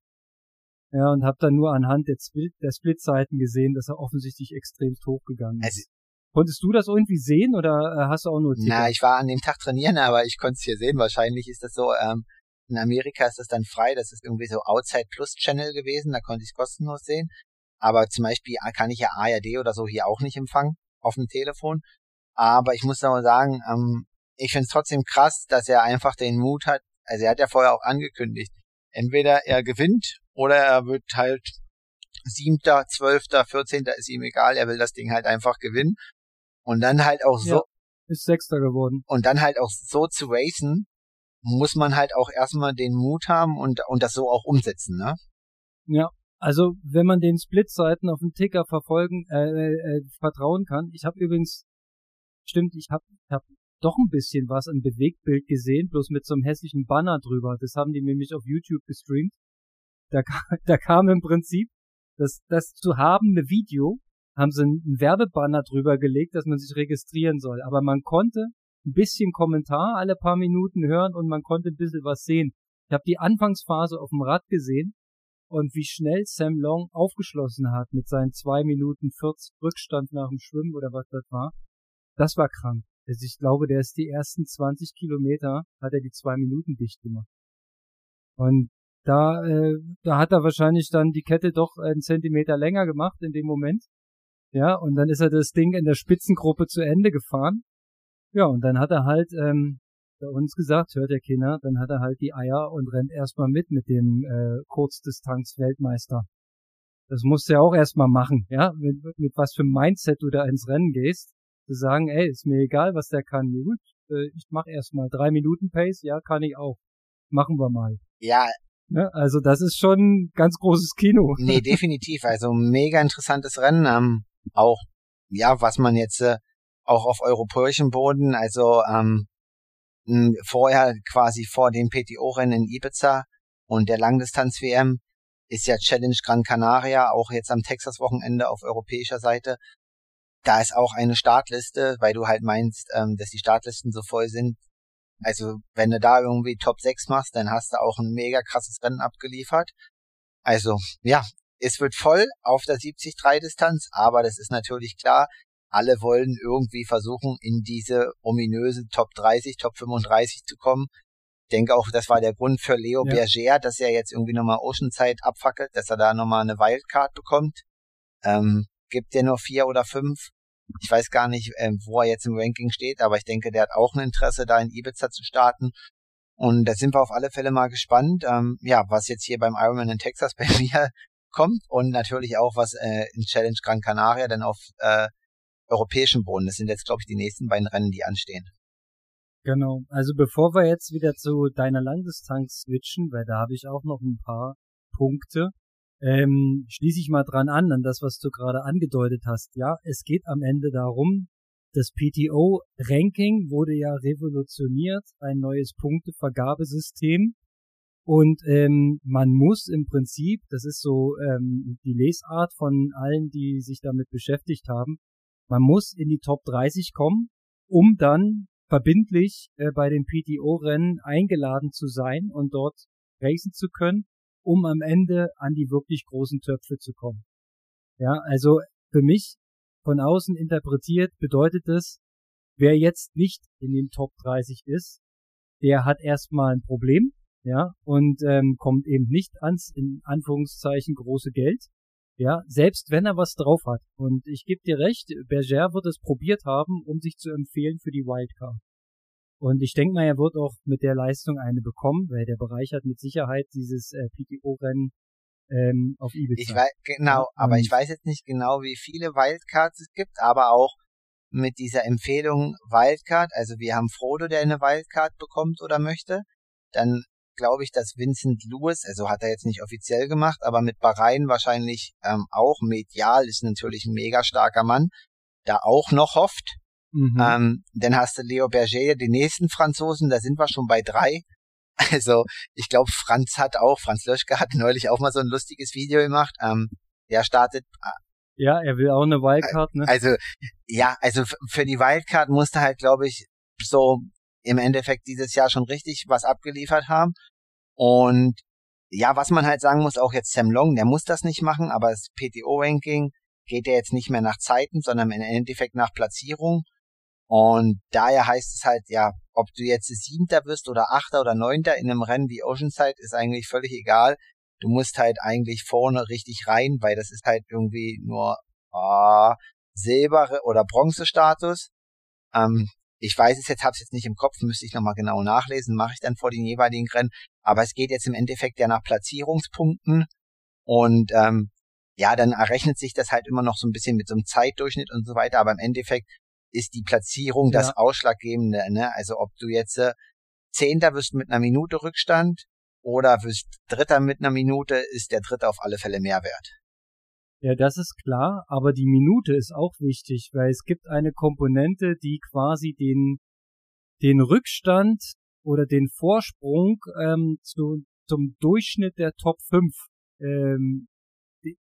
Ja, und habe dann nur anhand der, Split, der Splitseiten gesehen, dass er offensichtlich extremst hochgegangen ist. Also, Konntest du das irgendwie sehen oder äh, hast du auch nur Ticker? Na, ich war an dem Tag trainieren, aber ich konnte es hier sehen. Wahrscheinlich ist das so, ähm, in Amerika ist das dann frei, das ist irgendwie so Outside Plus Channel gewesen, da konnte ich es kostenlos sehen. Aber zum Beispiel kann ich ja ARD oder so hier auch nicht empfangen auf dem Telefon. Aber ich muss aber sagen, ähm, ich finde es trotzdem krass, dass er einfach den Mut hat. Also er hat ja vorher auch angekündigt, entweder er gewinnt oder er wird halt siebter, zwölfter, vierzehnter, ist ihm egal, er will das Ding halt einfach gewinnen. Und dann halt auch so. Ja, ist Sechster geworden. Und dann halt auch so zu racen, muss man halt auch erstmal den Mut haben und, und das so auch umsetzen, ne? Ja, also wenn man den Split-Seiten auf dem Ticker verfolgen, äh, äh, äh vertrauen kann. Ich habe übrigens, stimmt, ich habe hab doch ein bisschen was an Bewegtbild gesehen, bloß mit so einem hässlichen Banner drüber. Das haben die nämlich auf YouTube gestreamt. Da, da kam im Prinzip das, das zu habende Video, haben sie einen Werbebanner drüber gelegt, dass man sich registrieren soll. Aber man konnte ein bisschen Kommentar alle paar Minuten hören und man konnte ein bisschen was sehen. Ich habe die Anfangsphase auf dem Rad gesehen und wie schnell Sam Long aufgeschlossen hat mit seinen zwei Minuten 40 Rückstand nach dem Schwimmen oder was das war. Das war krank. Also ich glaube, der ist die ersten 20 Kilometer, hat er die zwei Minuten dicht gemacht. Und da, äh, da hat er wahrscheinlich dann die Kette doch einen Zentimeter länger gemacht in dem Moment. Ja, und dann ist er das Ding in der Spitzengruppe zu Ende gefahren. Ja, und dann hat er halt ähm, bei uns gesagt, hört der Kinder, dann hat er halt die Eier und rennt erstmal mit mit dem äh, Kurzdistanz-Weltmeister. Das musst du ja auch erstmal machen, ja, mit, mit was für Mindset du da ins Rennen gehst. Zu sagen, ey, ist mir egal, was der kann. Gut, äh, ich mach erstmal drei Minuten Pace, ja, kann ich auch. Machen wir mal. Ja. Ne? Also das ist schon ganz großes Kino. Nee, definitiv. Also mega interessantes Rennen. Ähm, auch, ja, was man jetzt äh, auch auf europäischem Boden, also ähm, vorher quasi vor dem PTO-Rennen in Ibiza und der Langdistanz-WM ist ja Challenge Gran Canaria, auch jetzt am Texas-Wochenende auf europäischer Seite. Da ist auch eine Startliste, weil du halt meinst, ähm, dass die Startlisten so voll sind. Also wenn du da irgendwie Top 6 machst, dann hast du auch ein mega krasses Rennen abgeliefert. Also ja, es wird voll auf der 70-3-Distanz, aber das ist natürlich klar, alle wollen irgendwie versuchen, in diese ominöse Top 30, Top 35 zu kommen. Ich denke auch, das war der Grund für Leo ja. Berger, dass er jetzt irgendwie nochmal Oceanside abfackelt, dass er da nochmal eine Wildcard bekommt. Ähm, gibt er nur vier oder fünf. Ich weiß gar nicht, ähm, wo er jetzt im Ranking steht, aber ich denke, der hat auch ein Interesse, da in Ibiza zu starten. Und da sind wir auf alle Fälle mal gespannt, ähm, ja, was jetzt hier beim Ironman in Texas bei mir kommt und natürlich auch, was äh, in Challenge Gran Canaria dann auf äh, europäischen Boden. Das sind jetzt, glaube ich, die nächsten beiden Rennen, die anstehen. Genau. Also bevor wir jetzt wieder zu deiner Langdistanz switchen, weil da habe ich auch noch ein paar Punkte, ähm, schließe ich mal dran an, an das, was du gerade angedeutet hast. Ja, es geht am Ende darum, das PTO-Ranking wurde ja revolutioniert, ein neues Punktevergabesystem. Und ähm, man muss im Prinzip, das ist so ähm, die Lesart von allen, die sich damit beschäftigt haben, man muss in die Top 30 kommen, um dann verbindlich äh, bei den PTO-Rennen eingeladen zu sein und dort racen zu können, um am Ende an die wirklich großen Töpfe zu kommen. Ja, also für mich von außen interpretiert bedeutet es, wer jetzt nicht in den Top 30 ist, der hat erstmal ein Problem, ja, und ähm, kommt eben nicht ans in Anführungszeichen große Geld. Ja, selbst wenn er was drauf hat. Und ich gebe dir recht, Berger wird es probiert haben, um sich zu empfehlen für die Wildcard. Und ich denke mal, er wird auch mit der Leistung eine bekommen, weil der Bereich hat mit Sicherheit dieses äh, PTO-Rennen ähm, auf Ibiza. Ich weiß, genau, ja, aber ich weiß jetzt nicht genau, wie viele Wildcards es gibt, aber auch mit dieser Empfehlung Wildcard, also wir haben Frodo, der eine Wildcard bekommt oder möchte, dann glaube ich, dass Vincent Lewis, also hat er jetzt nicht offiziell gemacht, aber mit Bahrain wahrscheinlich ähm, auch medial, ist natürlich ein mega starker Mann, da auch noch hofft. Mhm. Ähm, dann hast du Leo Berger, den nächsten Franzosen, da sind wir schon bei drei. Also ich glaube, Franz hat auch, Franz Löschke hat neulich auch mal so ein lustiges Video gemacht. Ähm, der startet. Äh, ja, er will auch eine Wildcard, ne? Also ja, also für die Wildcard musste halt, glaube ich, so im Endeffekt dieses Jahr schon richtig was abgeliefert haben. Und ja, was man halt sagen muss, auch jetzt Sam Long, der muss das nicht machen, aber das PTO-Ranking geht ja jetzt nicht mehr nach Zeiten, sondern im Endeffekt nach Platzierung. Und daher heißt es halt, ja, ob du jetzt Siebter wirst oder Achter oder Neunter in einem Rennen wie Oceanside, ist eigentlich völlig egal. Du musst halt eigentlich vorne richtig rein, weil das ist halt irgendwie nur ah, Silber- oder Bronzestatus. Ähm, ich weiß es jetzt, hab's jetzt nicht im Kopf, müsste ich nochmal genau nachlesen, mache ich dann vor den jeweiligen Rennen. Aber es geht jetzt im Endeffekt ja nach Platzierungspunkten und ähm, ja, dann errechnet sich das halt immer noch so ein bisschen mit so einem Zeitdurchschnitt und so weiter. Aber im Endeffekt ist die Platzierung ja. das Ausschlaggebende. Ne? Also ob du jetzt äh, Zehnter wirst mit einer Minute Rückstand oder wirst Dritter mit einer Minute, ist der Dritte auf alle Fälle Mehrwert. Ja, das ist klar, aber die Minute ist auch wichtig, weil es gibt eine Komponente, die quasi den, den Rückstand oder den Vorsprung ähm, zu, zum Durchschnitt der Top 5, ähm,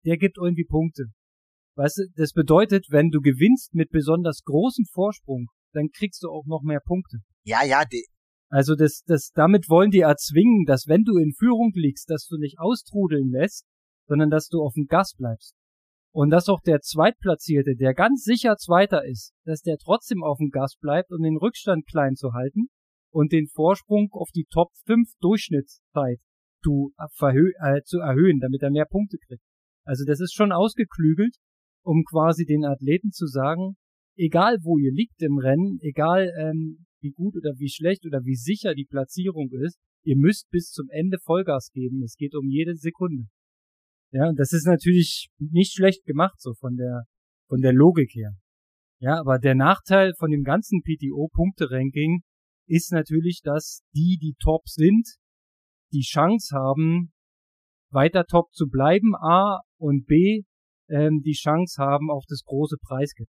der gibt irgendwie Punkte. Weißt du, das bedeutet, wenn du gewinnst mit besonders großem Vorsprung, dann kriegst du auch noch mehr Punkte. Ja, ja, die also das, das, damit wollen die erzwingen, dass wenn du in Führung liegst, dass du nicht austrudeln lässt, sondern dass du auf dem Gas bleibst. Und dass auch der Zweitplatzierte, der ganz sicher Zweiter ist, dass der trotzdem auf dem Gas bleibt, um den Rückstand klein zu halten und den Vorsprung auf die Top 5 Durchschnittszeit zu, äh, zu erhöhen, damit er mehr Punkte kriegt. Also das ist schon ausgeklügelt, um quasi den Athleten zu sagen, egal wo ihr liegt im Rennen, egal ähm, wie gut oder wie schlecht oder wie sicher die Platzierung ist, ihr müsst bis zum Ende Vollgas geben. Es geht um jede Sekunde. Ja, und das ist natürlich nicht schlecht gemacht, so von der, von der Logik her. Ja, aber der Nachteil von dem ganzen PTO-Punkte-Ranking ist natürlich, dass die, die top sind, die Chance haben, weiter top zu bleiben, A, und B, ähm, die Chance haben auf das große Preisgeld.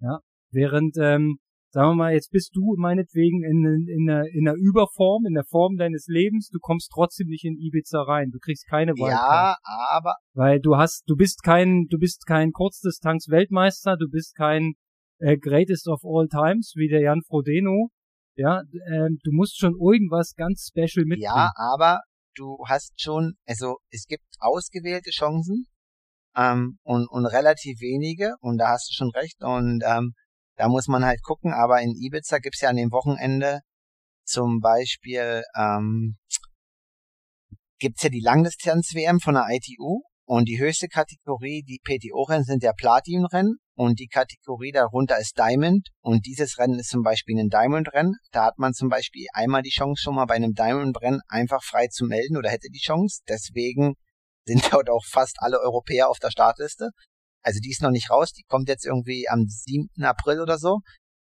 Ja, während ähm, sagen wir mal, jetzt bist du meinetwegen in, in, einer, in einer Überform, in der Form deines Lebens, du kommst trotzdem nicht in Ibiza rein, du kriegst keine Wildcard. Ja, aber weil du hast, du bist kein, du bist kein Kurzdistanz Weltmeister, du bist kein äh, Greatest of All Times wie der Jan Frodeno, ja, äh, du musst schon irgendwas ganz special mitbringen. Ja, aber du hast schon, also es gibt ausgewählte Chancen ähm, und, und relativ wenige und da hast du schon recht und ähm, da muss man halt gucken, aber in Ibiza gibt's ja an dem Wochenende zum Beispiel ähm, gibt's ja die Langdistanz-WM von der ITU und die höchste Kategorie, die PTO-Rennen sind ja Platin-Rennen und die Kategorie darunter ist Diamond und dieses Rennen ist zum Beispiel ein Diamond-Rennen. Da hat man zum Beispiel einmal die Chance schon mal bei einem Diamond-Rennen einfach frei zu melden oder hätte die Chance. Deswegen sind dort auch fast alle Europäer auf der Startliste. Also die ist noch nicht raus, die kommt jetzt irgendwie am 7. April oder so.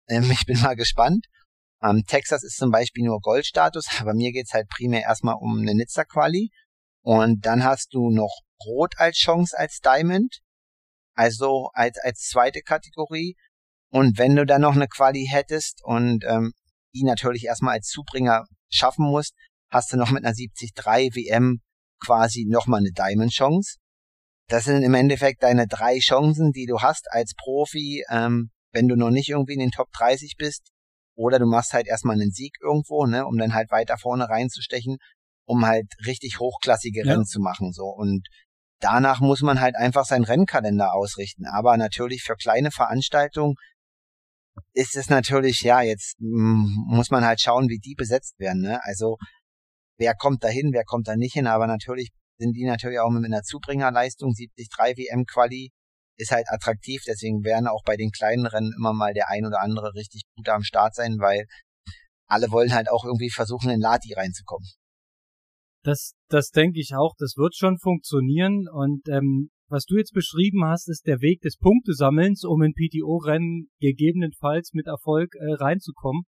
Ähm, ich bin mal gespannt. Ähm, Texas ist zum Beispiel nur Goldstatus, aber mir geht's halt primär erstmal um eine Nizza-Quali. Und dann hast du noch Rot als Chance als Diamond, also als, als zweite Kategorie. Und wenn du dann noch eine Quali hättest und ähm, die natürlich erstmal als Zubringer schaffen musst, hast du noch mit einer 73 WM quasi nochmal eine Diamond-Chance. Das sind im Endeffekt deine drei Chancen, die du hast als Profi, ähm, wenn du noch nicht irgendwie in den Top 30 bist. Oder du machst halt erstmal einen Sieg irgendwo, ne, um dann halt weiter vorne reinzustechen, um halt richtig hochklassige ja. Rennen zu machen, so. Und danach muss man halt einfach seinen Rennkalender ausrichten. Aber natürlich für kleine Veranstaltungen ist es natürlich, ja, jetzt muss man halt schauen, wie die besetzt werden, ne. Also, wer kommt da hin, wer kommt da nicht hin, aber natürlich sind die natürlich auch mit einer Zubringerleistung, 73 WM Quali, ist halt attraktiv, deswegen werden auch bei den kleinen Rennen immer mal der ein oder andere richtig gut am Start sein, weil alle wollen halt auch irgendwie versuchen, in Lati reinzukommen. Das, das denke ich auch, das wird schon funktionieren und ähm, was du jetzt beschrieben hast, ist der Weg des Punktesammelns, um in PTO-Rennen gegebenenfalls mit Erfolg äh, reinzukommen.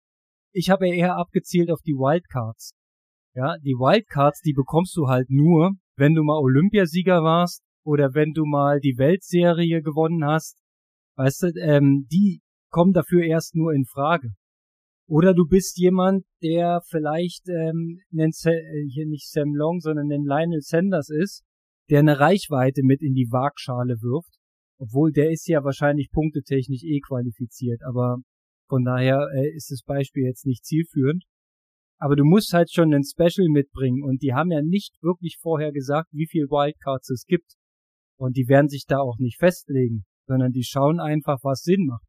Ich habe eher abgezielt auf die Wildcards. Ja, die Wildcards, die bekommst du halt nur, wenn du mal Olympiasieger warst oder wenn du mal die Weltserie gewonnen hast. Weißt du, ähm, die kommen dafür erst nur in Frage. Oder du bist jemand, der vielleicht ähm, nennt äh, hier nicht Sam Long, sondern den Lionel Sanders ist, der eine Reichweite mit in die Waagschale wirft. Obwohl der ist ja wahrscheinlich punktetechnisch eh qualifiziert, aber von daher äh, ist das Beispiel jetzt nicht zielführend. Aber du musst halt schon ein Special mitbringen und die haben ja nicht wirklich vorher gesagt, wie viel Wildcards es gibt. Und die werden sich da auch nicht festlegen, sondern die schauen einfach, was Sinn macht.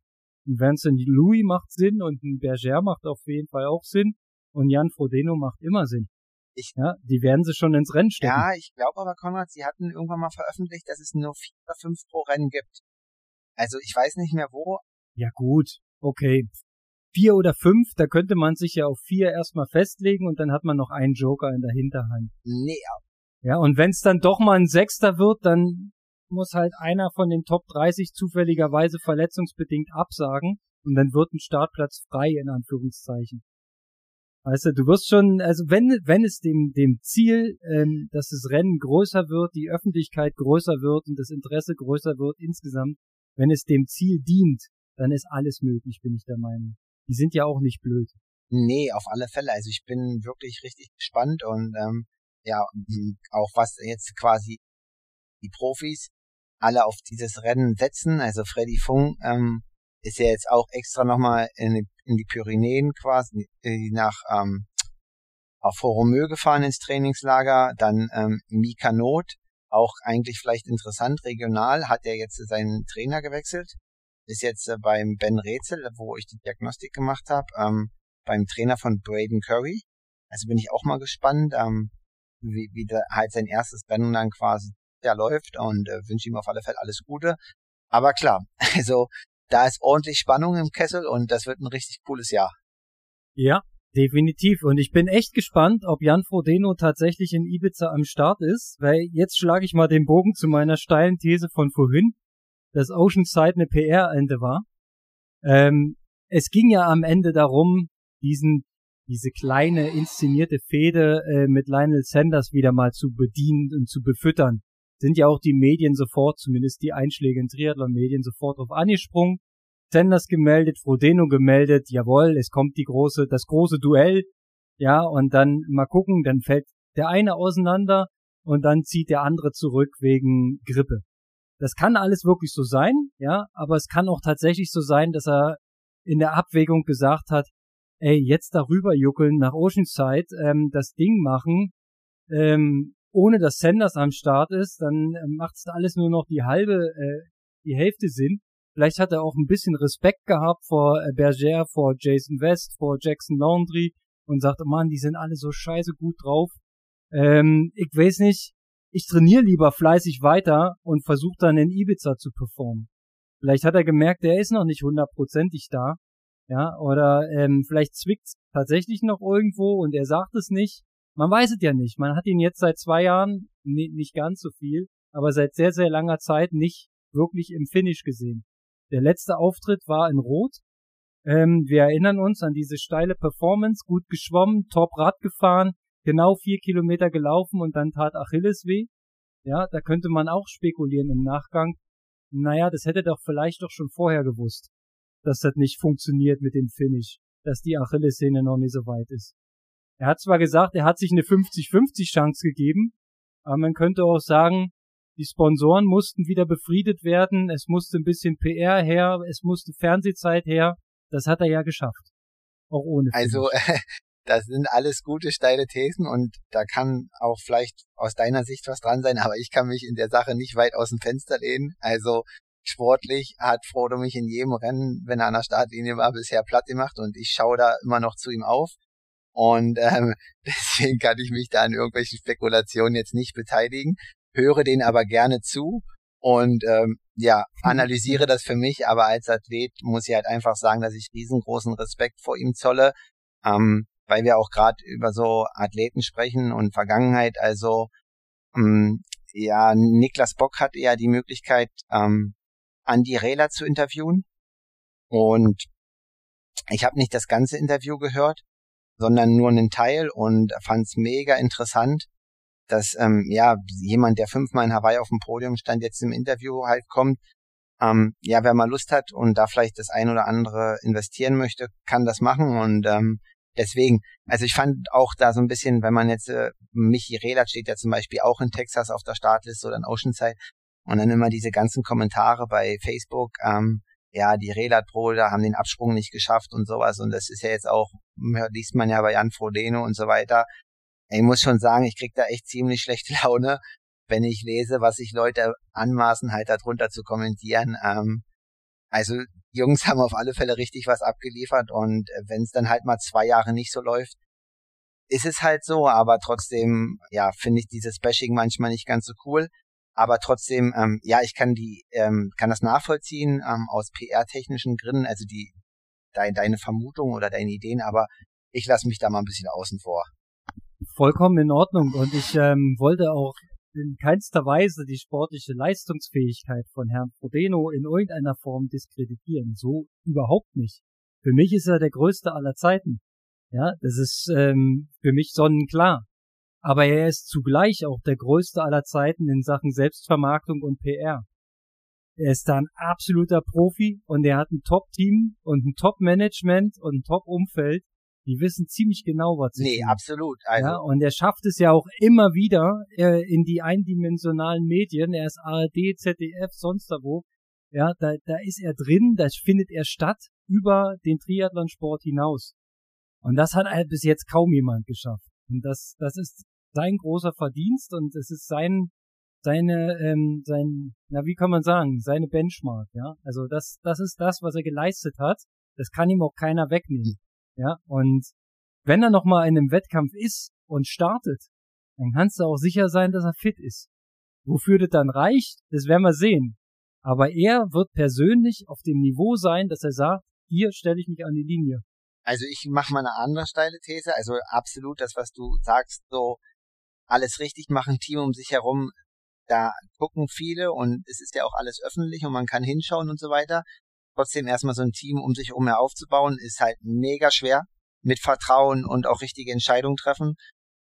Ein Vincent Louis macht Sinn und ein Berger macht auf jeden Fall auch Sinn und Jan Frodeno macht immer Sinn. Ich, ja, die werden sie schon ins Rennen stecken. Ja, ich glaube aber, Konrad, sie hatten irgendwann mal veröffentlicht, dass es nur vier oder fünf pro Rennen gibt. Also ich weiß nicht mehr wo. Ja gut, okay. Vier oder fünf, da könnte man sich ja auf vier erstmal festlegen und dann hat man noch einen Joker in der Hinterhand. Nee. Ja, und wenn es dann doch mal ein Sechster wird, dann muss halt einer von den Top 30 zufälligerweise verletzungsbedingt absagen und dann wird ein Startplatz frei in Anführungszeichen. Weißt du, du wirst schon, also wenn, wenn es dem, dem Ziel, ähm, dass das Rennen größer wird, die Öffentlichkeit größer wird und das Interesse größer wird insgesamt, wenn es dem Ziel dient, dann ist alles möglich, bin ich der Meinung. Die sind ja auch nicht blöd. Nee, auf alle Fälle. Also ich bin wirklich richtig gespannt und ähm, ja, auch was jetzt quasi die Profis alle auf dieses Rennen setzen. Also Freddy Funk ähm, ist ja jetzt auch extra nochmal in, in die Pyrenäen quasi äh, nach ähm, auf Horomö gefahren ins Trainingslager, dann ähm, Mika Not, auch eigentlich vielleicht interessant, regional, hat er jetzt seinen Trainer gewechselt, ist jetzt äh, beim Ben Rätsel, wo ich die Diagnostik gemacht habe, ähm, beim Trainer von Braden Curry. Also bin ich auch mal gespannt, ähm, wie, wie der halt sein erstes Rennen dann quasi ja, läuft und äh, wünsche ihm auf alle Fälle alles Gute. Aber klar, also da ist ordentlich Spannung im Kessel und das wird ein richtig cooles Jahr. Ja, definitiv. Und ich bin echt gespannt, ob Jan Frodeno tatsächlich in Ibiza am Start ist, weil jetzt schlage ich mal den Bogen zu meiner steilen These von vorhin, dass Oceanside eine PR-Ende war. Ähm, es ging ja am Ende darum, diesen diese kleine inszenierte Fehde äh, mit Lionel Sanders wieder mal zu bedienen und zu befüttern sind ja auch die Medien sofort, zumindest die einschlägigen Triathlon-Medien, sofort auf angesprungen. Sanders gemeldet, Frodeno gemeldet, jawohl, es kommt die große, das große Duell, ja, und dann mal gucken, dann fällt der eine auseinander und dann zieht der andere zurück wegen Grippe. Das kann alles wirklich so sein, ja, aber es kann auch tatsächlich so sein, dass er in der Abwägung gesagt hat, ey, jetzt darüber juckeln nach Oceanside, ähm, das Ding machen, ähm, ohne dass Sanders am Start ist, dann äh, macht es alles nur noch die halbe, äh, die Hälfte Sinn. Vielleicht hat er auch ein bisschen Respekt gehabt vor äh, Berger, vor Jason West, vor Jackson Laundry und sagte, Mann, die sind alle so scheiße gut drauf. Ähm, ich weiß nicht, ich trainiere lieber fleißig weiter und versuche dann in Ibiza zu performen. Vielleicht hat er gemerkt, der ist noch nicht hundertprozentig da. Ja, oder ähm, vielleicht zwickt's tatsächlich noch irgendwo und er sagt es nicht. Man weiß es ja nicht. Man hat ihn jetzt seit zwei Jahren, nee, nicht ganz so viel, aber seit sehr, sehr langer Zeit nicht wirklich im Finish gesehen. Der letzte Auftritt war in Rot. Ähm, wir erinnern uns an diese steile Performance, gut geschwommen, top Rad gefahren, genau vier Kilometer gelaufen und dann tat Achilles weh. Ja, da könnte man auch spekulieren im Nachgang. Naja, das hätte doch vielleicht doch schon vorher gewusst, dass das nicht funktioniert mit dem Finish, dass die Achillessehne noch nicht so weit ist. Er hat zwar gesagt, er hat sich eine 50-50 Chance gegeben, aber man könnte auch sagen, die Sponsoren mussten wieder befriedet werden, es musste ein bisschen PR her, es musste Fernsehzeit her. Das hat er ja geschafft. Auch ohne. Also, äh, das sind alles gute, steile Thesen und da kann auch vielleicht aus deiner Sicht was dran sein, aber ich kann mich in der Sache nicht weit aus dem Fenster lehnen. Also, sportlich hat Frodo mich in jedem Rennen, wenn er an der Startlinie war, bisher platt gemacht und ich schaue da immer noch zu ihm auf. Und ähm, deswegen kann ich mich da an irgendwelchen Spekulationen jetzt nicht beteiligen, höre denen aber gerne zu und ähm, ja, analysiere das für mich, aber als Athlet muss ich halt einfach sagen, dass ich riesengroßen Respekt vor ihm zolle, ähm, weil wir auch gerade über so Athleten sprechen und Vergangenheit, also ähm, ja, Niklas Bock hatte ja die Möglichkeit, ähm, Andy Rehler zu interviewen. Und ich habe nicht das ganze Interview gehört, sondern nur einen Teil und fand es mega interessant, dass ähm, ja jemand, der fünfmal in Hawaii auf dem Podium stand, jetzt im Interview halt kommt. Ähm, ja, wer mal Lust hat und da vielleicht das ein oder andere investieren möchte, kann das machen. Und ähm, deswegen, also ich fand auch da so ein bisschen, wenn man jetzt, äh, Michi Rehlert steht ja zum Beispiel auch in Texas auf der Startliste oder in Oceanside und dann immer diese ganzen Kommentare bei Facebook, ähm, ja, die Relat-Brüder haben den Absprung nicht geschafft und sowas. Und das ist ja jetzt auch, liest man ja bei Jan Frodeno und so weiter. Ich muss schon sagen, ich krieg da echt ziemlich schlechte Laune, wenn ich lese, was sich Leute anmaßen, halt darunter zu kommentieren. Ähm, also Jungs haben auf alle Fälle richtig was abgeliefert und wenn es dann halt mal zwei Jahre nicht so läuft, ist es halt so, aber trotzdem, ja, finde ich dieses Bashing manchmal nicht ganz so cool. Aber trotzdem, ähm, ja, ich kann die, ähm, kann das nachvollziehen ähm, aus PR-technischen Gründen, also die dein, deine Vermutung oder deine Ideen, aber ich lasse mich da mal ein bisschen außen vor. Vollkommen in Ordnung. Und ich ähm, wollte auch in keinster Weise die sportliche Leistungsfähigkeit von Herrn Frodeno in irgendeiner Form diskreditieren. So überhaupt nicht. Für mich ist er der größte aller Zeiten. Ja, das ist ähm, für mich sonnenklar aber er ist zugleich auch der größte aller Zeiten in Sachen Selbstvermarktung und PR. Er ist da ein absoluter Profi und er hat ein Top-Team und ein Top-Management und ein Top-Umfeld. Die wissen ziemlich genau, was sie Nee, tun. absolut. Also. Ja, und er schafft es ja auch immer wieder äh, in die eindimensionalen Medien. Er ist ARD, ZDF, sonst da wo. Ja, da, da ist er drin, da findet er statt über den Triathlonsport hinaus. Und das hat halt bis jetzt kaum jemand geschafft. Und das, das ist sein großer Verdienst und es ist sein seine ähm, sein na wie kann man sagen seine Benchmark ja also das das ist das was er geleistet hat das kann ihm auch keiner wegnehmen ja und wenn er noch mal in einem Wettkampf ist und startet dann kannst du auch sicher sein dass er fit ist. Wofür das dann reicht das werden wir sehen. Aber er wird persönlich auf dem Niveau sein dass er sagt hier stelle ich mich an die Linie. Also ich mache mal eine andere steile These. Also absolut das was du sagst so alles richtig machen, Team um sich herum, da gucken viele und es ist ja auch alles öffentlich und man kann hinschauen und so weiter. Trotzdem erstmal so ein Team um sich herum aufzubauen, ist halt mega schwer mit Vertrauen und auch richtige Entscheidungen treffen.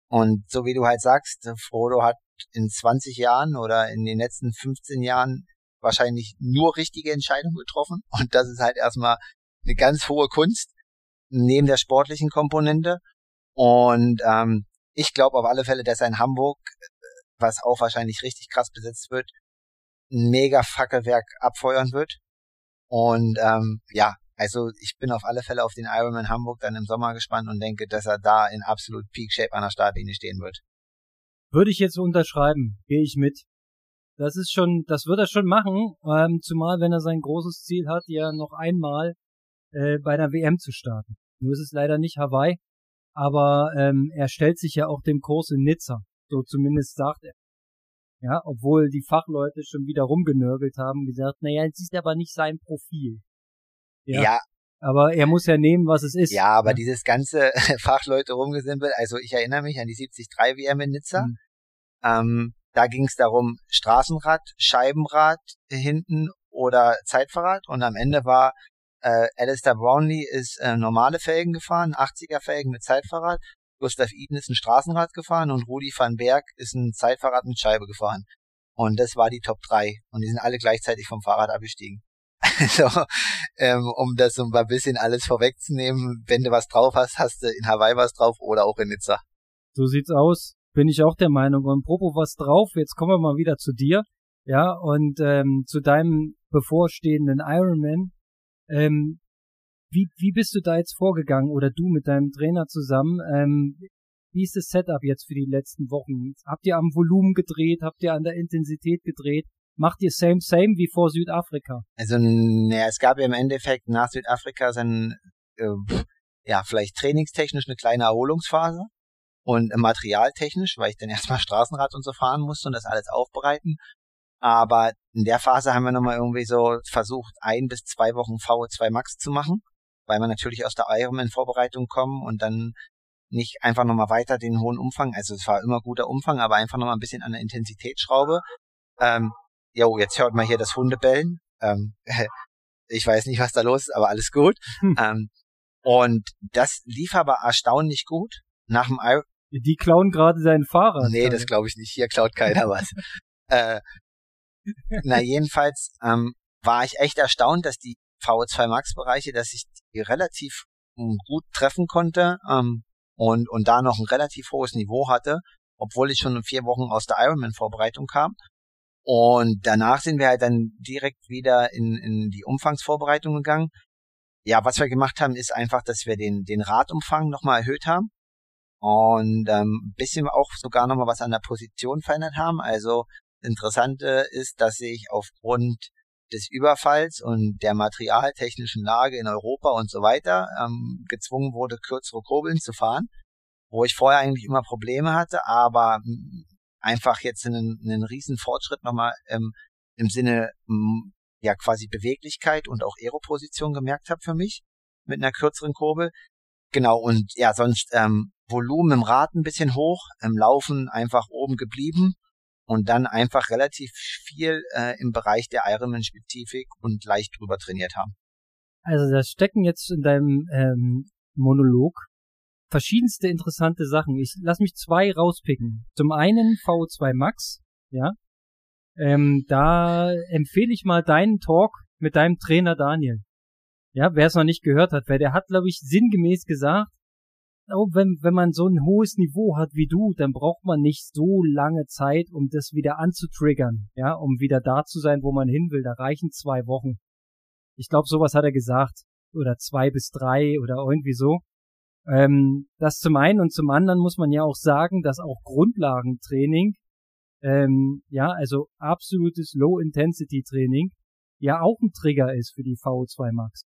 Und so wie du halt sagst, Frodo hat in 20 Jahren oder in den letzten 15 Jahren wahrscheinlich nur richtige Entscheidungen getroffen. Und das ist halt erstmal eine ganz hohe Kunst neben der sportlichen Komponente. Und ähm, ich glaube auf alle Fälle, dass in Hamburg, was auch wahrscheinlich richtig krass besetzt wird, ein mega Fackelwerk abfeuern wird. Und ähm, ja, also ich bin auf alle Fälle auf den Ironman Hamburg dann im Sommer gespannt und denke, dass er da in absolut Peak Shape an der Startlinie stehen wird. Würde ich jetzt unterschreiben, gehe ich mit. Das ist schon, das wird er schon machen, ähm, zumal wenn er sein großes Ziel hat, ja noch einmal äh, bei der WM zu starten. Nur ist es leider nicht Hawaii, aber ähm, er stellt sich ja auch dem Kurs in Nizza, so zumindest sagt er. Ja, obwohl die Fachleute schon wieder rumgenörgelt haben, gesagt, naja, es ist aber nicht sein Profil. Ja. ja. Aber er muss ja nehmen, was es ist. Ja, aber ja. dieses ganze Fachleute rumgesimpelt, also ich erinnere mich an die 73 WM in Nizza. Mhm. Ähm, da ging es darum, Straßenrad, Scheibenrad hinten oder Zeitfahrrad und am Ende war äh, Alistair Brownlee ist äh, normale Felgen gefahren, 80er Felgen mit Zeitfahrrad. Gustav Eden ist ein Straßenrad gefahren und Rudi van Berg ist ein Zeitfahrrad mit Scheibe gefahren. Und das war die Top 3. Und die sind alle gleichzeitig vom Fahrrad abgestiegen. so, ähm, um das so ein bisschen alles vorwegzunehmen, wenn du was drauf hast, hast du in Hawaii was drauf oder auch in Nizza. So sieht's aus. Bin ich auch der Meinung. Und Propo was drauf. Jetzt kommen wir mal wieder zu dir. Ja, und ähm, zu deinem bevorstehenden Ironman. Ähm, wie, wie bist du da jetzt vorgegangen oder du mit deinem Trainer zusammen? Ähm, wie ist das Setup jetzt für die letzten Wochen? Habt ihr am Volumen gedreht? Habt ihr an der Intensität gedreht? Macht ihr same same wie vor Südafrika? Also, naja, es gab ja im Endeffekt nach Südafrika dann, äh, ja, vielleicht trainingstechnisch eine kleine Erholungsphase und materialtechnisch, weil ich dann erstmal Straßenrad und so fahren musste und das alles aufbereiten. Aber in der Phase haben wir nochmal irgendwie so versucht, ein bis zwei Wochen VO2 Max zu machen, weil wir natürlich aus der Ironman-Vorbereitung kommen und dann nicht einfach nochmal weiter den hohen Umfang, also es war immer guter Umfang, aber einfach nochmal ein bisschen an der Intensitätsschraube. Ähm, jo, jetzt hört mal hier das Hundebellen. Ähm, ich weiß nicht, was da los ist, aber alles gut. Hm. Ähm, und das lief aber erstaunlich gut. Nach dem I Die klauen gerade sein Fahrrad. Nee, das glaube ich nicht. Hier klaut keiner was. äh, na, jedenfalls, ähm, war ich echt erstaunt, dass die VO2 Max Bereiche, dass ich relativ hm, gut treffen konnte ähm, und, und da noch ein relativ hohes Niveau hatte, obwohl ich schon vier Wochen aus der Ironman-Vorbereitung kam. Und danach sind wir halt dann direkt wieder in, in die Umfangsvorbereitung gegangen. Ja, was wir gemacht haben, ist einfach, dass wir den, den Radumfang nochmal erhöht haben und ähm, bisschen auch sogar nochmal was an der Position verändert haben. Also Interessante ist, dass ich aufgrund des Überfalls und der materialtechnischen Lage in Europa und so weiter ähm, gezwungen wurde, kürzere Kurbeln zu fahren, wo ich vorher eigentlich immer Probleme hatte, aber hm, einfach jetzt einen, einen riesen Fortschritt nochmal ähm, im Sinne hm, ja quasi Beweglichkeit und auch Aeroposition gemerkt habe für mich mit einer kürzeren Kurbel. Genau, und ja, sonst ähm, Volumen im Rad ein bisschen hoch, im Laufen einfach oben geblieben und dann einfach relativ viel äh, im Bereich der Ironman-Spezifik und leicht drüber trainiert haben. Also da stecken jetzt in deinem ähm, Monolog verschiedenste interessante Sachen. Ich lass mich zwei rauspicken. Zum einen VO2 Max, ja. Ähm, da empfehle ich mal deinen Talk mit deinem Trainer Daniel. Ja, wer es noch nicht gehört hat, weil der hat, glaube ich, sinngemäß gesagt, wenn, wenn man so ein hohes Niveau hat wie du, dann braucht man nicht so lange Zeit, um das wieder anzutriggern, ja, um wieder da zu sein, wo man hin will. Da reichen zwei Wochen. Ich glaube, sowas hat er gesagt. Oder zwei bis drei oder irgendwie so. Ähm, das zum einen und zum anderen muss man ja auch sagen, dass auch Grundlagentraining, ähm, ja, also absolutes Low-Intensity-Training, ja auch ein Trigger ist für die VO2 Max.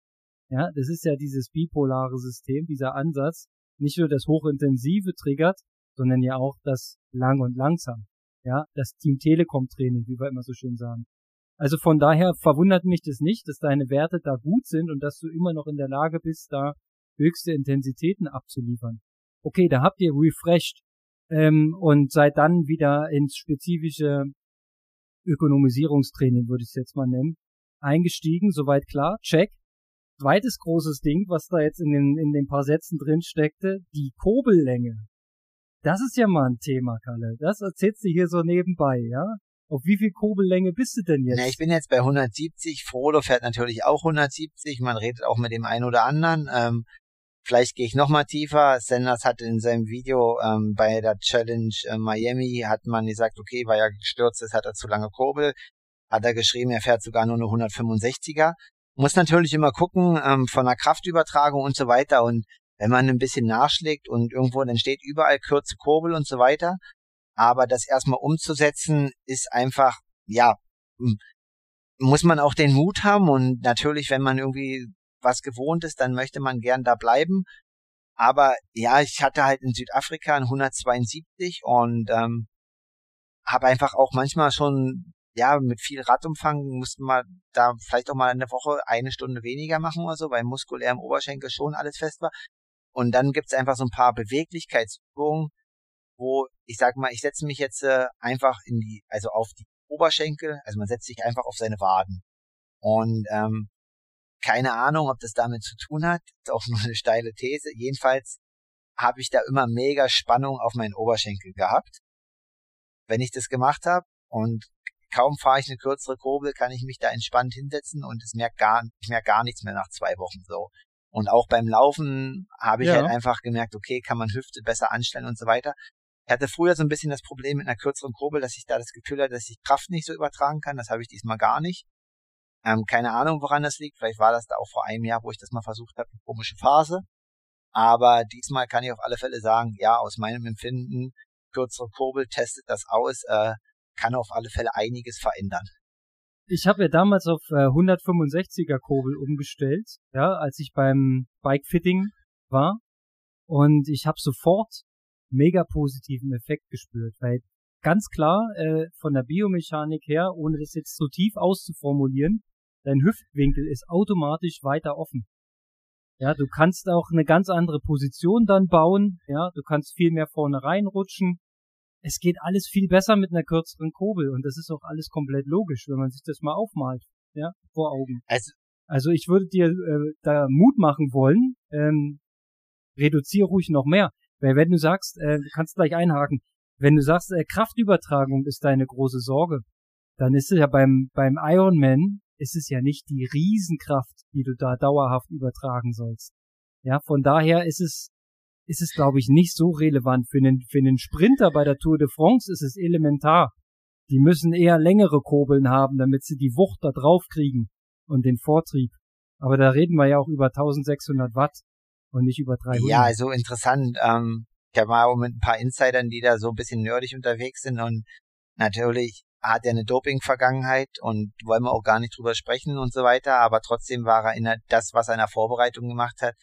Ja, das ist ja dieses bipolare System, dieser Ansatz, nicht nur das hochintensive triggert, sondern ja auch das lang und langsam. Ja, das Team Telekom Training, wie wir immer so schön sagen. Also von daher verwundert mich das nicht, dass deine Werte da gut sind und dass du immer noch in der Lage bist, da höchste Intensitäten abzuliefern. Okay, da habt ihr refreshed ähm, und seid dann wieder ins spezifische Ökonomisierungstraining, würde ich es jetzt mal nennen, eingestiegen, soweit klar, check zweites großes Ding, was da jetzt in den, in den paar Sätzen drin steckte, die Kurbellänge. Das ist ja mal ein Thema, Kalle. Das erzählst du hier so nebenbei, ja? Auf wie viel Kurbellänge bist du denn jetzt? Na, ich bin jetzt bei 170. Frodo fährt natürlich auch 170. Man redet auch mit dem einen oder anderen. Ähm, vielleicht gehe ich noch mal tiefer. Sanders hat in seinem Video ähm, bei der Challenge äh, Miami hat man gesagt, okay, weil er gestürzt ist, hat er zu lange Kurbel. Hat er geschrieben, er fährt sogar nur eine 165er muss natürlich immer gucken ähm, von der Kraftübertragung und so weiter. Und wenn man ein bisschen nachschlägt und irgendwo dann steht überall kurze Kurbel und so weiter, aber das erstmal umzusetzen ist einfach, ja, muss man auch den Mut haben. Und natürlich, wenn man irgendwie was gewohnt ist, dann möchte man gern da bleiben. Aber ja, ich hatte halt in Südafrika ein 172 und ähm, habe einfach auch manchmal schon ja, mit viel Radumfang mussten wir da vielleicht auch mal eine Woche eine Stunde weniger machen oder so, weil muskulär im Oberschenkel schon alles fest war. Und dann gibt's einfach so ein paar Beweglichkeitsübungen, wo ich sag mal, ich setze mich jetzt äh, einfach in die, also auf die Oberschenkel, also man setzt sich einfach auf seine Waden. Und ähm, keine Ahnung, ob das damit zu tun hat, ist auch nur eine steile These. Jedenfalls habe ich da immer mega Spannung auf meinen Oberschenkel gehabt, wenn ich das gemacht habe. Und kaum fahre ich eine kürzere Kurbel, kann ich mich da entspannt hinsetzen und es merkt gar, ich merke gar nichts mehr nach zwei Wochen so. Und auch beim Laufen habe ich ja. halt einfach gemerkt, okay, kann man Hüfte besser anstellen und so weiter. Ich hatte früher so ein bisschen das Problem mit einer kürzeren Kurbel, dass ich da das Gefühl hatte, dass ich Kraft nicht so übertragen kann. Das habe ich diesmal gar nicht. Ähm, keine Ahnung, woran das liegt. Vielleicht war das da auch vor einem Jahr, wo ich das mal versucht habe, eine komische Phase. Aber diesmal kann ich auf alle Fälle sagen, ja, aus meinem Empfinden, kürzere Kurbel testet das aus. Äh, kann auf alle Fälle einiges verändern. Ich habe ja damals auf äh, 165er Kurbel umgestellt, ja, als ich beim Bikefitting war und ich habe sofort mega positiven Effekt gespürt, weil ganz klar äh, von der Biomechanik her, ohne das jetzt so tief auszuformulieren, dein Hüftwinkel ist automatisch weiter offen. Ja, du kannst auch eine ganz andere Position dann bauen, ja, du kannst viel mehr vorne reinrutschen, es geht alles viel besser mit einer kürzeren Kurbel und das ist auch alles komplett logisch, wenn man sich das mal aufmalt, ja, vor Augen. Also, also ich würde dir äh, da Mut machen wollen, ähm, reduziere ruhig noch mehr, weil wenn du sagst, äh, du kannst gleich einhaken, wenn du sagst, äh, Kraftübertragung ist deine große Sorge, dann ist es ja beim beim Ironman ist es ja nicht die Riesenkraft, die du da dauerhaft übertragen sollst. Ja, von daher ist es, ist es, glaube ich, nicht so relevant. Für einen, für einen Sprinter bei der Tour de France ist es elementar. Die müssen eher längere Kurbeln haben, damit sie die Wucht da drauf kriegen und den Vortrieb. Aber da reden wir ja auch über 1600 Watt und nicht über 300. Ja, also interessant. Ähm, ich habe mal mit ein paar Insidern, die da so ein bisschen nerdig unterwegs sind und natürlich hat er eine Doping-Vergangenheit und wollen wir auch gar nicht drüber sprechen und so weiter, aber trotzdem war er in der, das, was er in der Vorbereitung gemacht hat,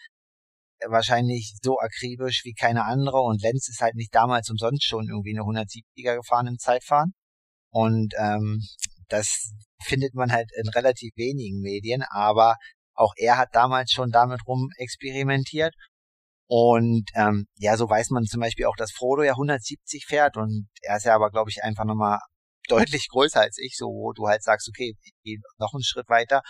wahrscheinlich so akribisch wie keine andere. Und Lenz ist halt nicht damals umsonst schon irgendwie eine 170er gefahren im Zeitfahren. Und ähm, das findet man halt in relativ wenigen Medien, aber auch er hat damals schon damit rum experimentiert und ähm, ja, so weiß man zum Beispiel auch, dass Frodo ja 170 fährt. Und er ist ja aber, glaube ich, einfach nochmal deutlich größer als ich, so wo du halt sagst, okay, ich gehe noch einen Schritt weiter.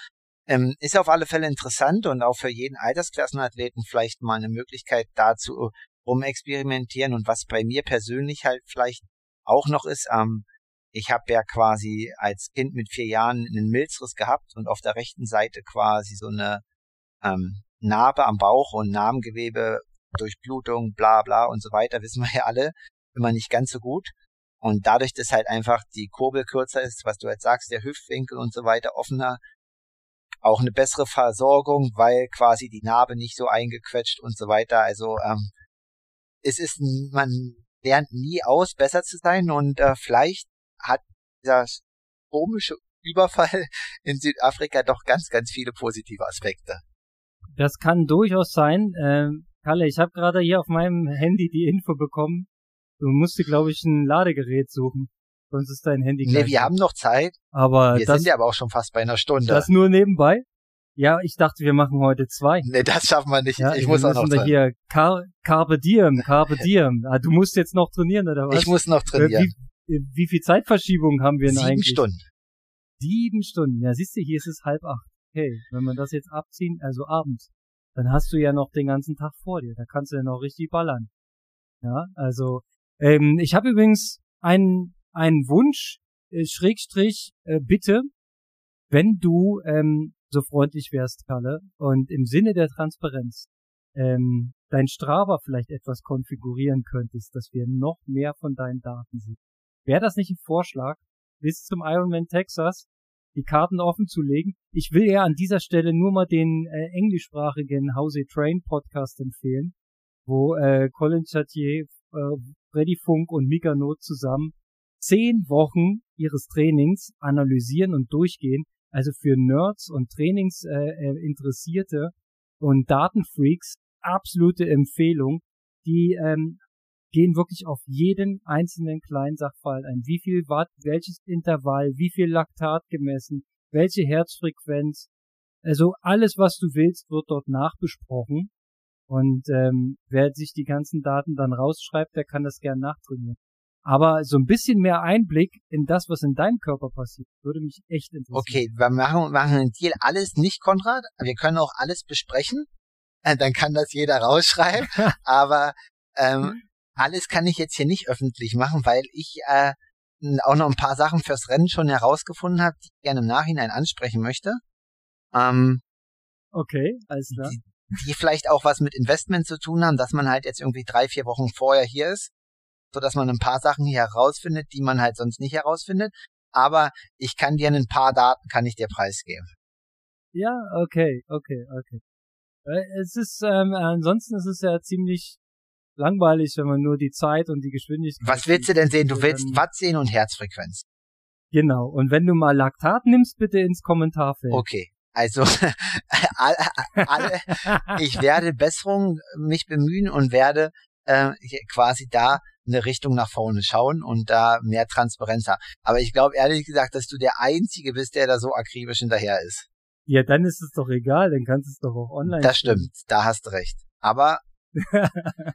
Ähm, ist auf alle Fälle interessant und auch für jeden Altersklassenathleten vielleicht mal eine Möglichkeit dazu rumexperimentieren und was bei mir persönlich halt vielleicht auch noch ist, ähm, ich habe ja quasi als Kind mit vier Jahren einen Milzriss gehabt und auf der rechten Seite quasi so eine ähm, Narbe am Bauch und Narbengewebe, Durchblutung, bla bla und so weiter, wissen wir ja alle, immer nicht ganz so gut. Und dadurch, dass halt einfach die Kurbel kürzer ist, was du jetzt sagst, der Hüftwinkel und so weiter offener, auch eine bessere Versorgung, weil quasi die Narbe nicht so eingequetscht und so weiter. Also ähm, es ist, man lernt nie aus, besser zu sein und äh, vielleicht hat dieser komische Überfall in Südafrika doch ganz, ganz viele positive Aspekte. Das kann durchaus sein. Ähm, Kalle, ich habe gerade hier auf meinem Handy die Info bekommen, Du musst dir, glaube ich, ein Ladegerät suchen. Sonst ist dein Handy Nee, wir haben noch Zeit. Aber wir das, sind ja aber auch schon fast bei einer Stunde. Das nur nebenbei? Ja, ich dachte, wir machen heute zwei. Nee, das schaffen wir nicht. Ja, ich muss auch noch trainieren. hier Car Carpe Diem, Carpe Diem. Ah, du musst jetzt noch trainieren, oder was? Ich muss noch trainieren. Wie, wie viel Zeitverschiebung haben wir denn Sieben eigentlich? Sieben Stunden. Sieben Stunden. Ja, siehst du, hier ist es halb acht. Okay, wenn man das jetzt abziehen, also abends, dann hast du ja noch den ganzen Tag vor dir. Da kannst du ja noch richtig ballern. Ja, also ähm, ich habe übrigens einen, einen Wunsch, äh, Schrägstrich, äh, bitte, wenn du ähm, so freundlich wärst, Kalle, und im Sinne der Transparenz ähm, dein Strava vielleicht etwas konfigurieren könntest, dass wir noch mehr von deinen Daten sehen. Wäre das nicht ein Vorschlag, bis zum Ironman Texas die Karten offen zu legen? Ich will ja an dieser Stelle nur mal den äh, englischsprachigen They Train Podcast empfehlen, wo äh, Colin Chatier äh, Freddy Funk und Mika Not zusammen zehn Wochen ihres Trainings analysieren und durchgehen. Also für Nerds und Trainingsinteressierte äh, und Datenfreaks absolute Empfehlung. Die ähm, gehen wirklich auf jeden einzelnen kleinen Sachverhalt ein. Wie viel Watt, welches Intervall, wie viel Laktat gemessen, welche Herzfrequenz. Also alles, was du willst, wird dort nachbesprochen. Und ähm, wer sich die ganzen Daten dann rausschreibt, der kann das gern nachtrainieren. Aber so ein bisschen mehr Einblick in das, was in deinem Körper passiert, würde mich echt interessieren. Okay, wir machen, machen einen Deal. Alles nicht, Konrad. Wir können auch alles besprechen. Äh, dann kann das jeder rausschreiben. Aber ähm, alles kann ich jetzt hier nicht öffentlich machen, weil ich äh, auch noch ein paar Sachen fürs Rennen schon herausgefunden habe, die ich gerne im Nachhinein ansprechen möchte. Ähm, okay, alles klar. Die, die vielleicht auch was mit Investment zu tun haben, dass man halt jetzt irgendwie drei, vier Wochen vorher hier ist, so dass man ein paar Sachen hier herausfindet, die man halt sonst nicht herausfindet. Aber ich kann dir ein paar Daten, kann ich dir preisgeben. Ja, okay, okay, okay. Äh, es ist, ähm, ansonsten ist es ja ziemlich langweilig, wenn man nur die Zeit und die Geschwindigkeit. Was willst du denn sehen? Du willst Watt sehen und Herzfrequenz. Genau. Und wenn du mal Laktat nimmst, bitte ins Kommentarfeld. Okay. Also alle, alle, ich werde Besserung mich bemühen und werde äh, quasi da eine Richtung nach vorne schauen und da mehr Transparenz haben. Aber ich glaube ehrlich gesagt, dass du der Einzige bist, der da so akribisch hinterher ist. Ja, dann ist es doch egal, dann kannst du es doch auch online. Das stimmt, da hast du recht. Aber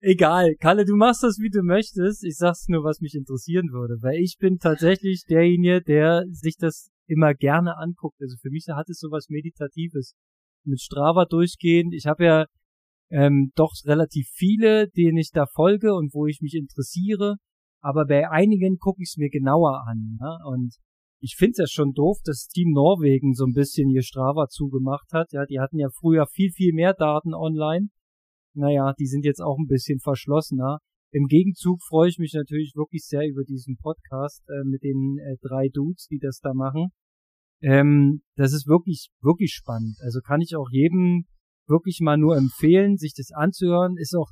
Egal, Kalle, du machst das, wie du möchtest. Ich sag's nur, was mich interessieren würde, weil ich bin tatsächlich derjenige, der sich das immer gerne anguckt. Also für mich hat es sowas Meditatives. Mit Strava durchgehen. Ich habe ja ähm, doch relativ viele, denen ich da folge und wo ich mich interessiere. Aber bei einigen gucke ich es mir genauer an. Ne? Und ich finde es ja schon doof, dass Team Norwegen so ein bisschen ihr Strava zugemacht hat. Ja, die hatten ja früher viel, viel mehr Daten online. Naja, die sind jetzt auch ein bisschen verschlossener. Im Gegenzug freue ich mich natürlich wirklich sehr über diesen Podcast äh, mit den äh, drei Dudes, die das da machen. Ähm, das ist wirklich, wirklich spannend. Also kann ich auch jedem wirklich mal nur empfehlen, sich das anzuhören. Ist auch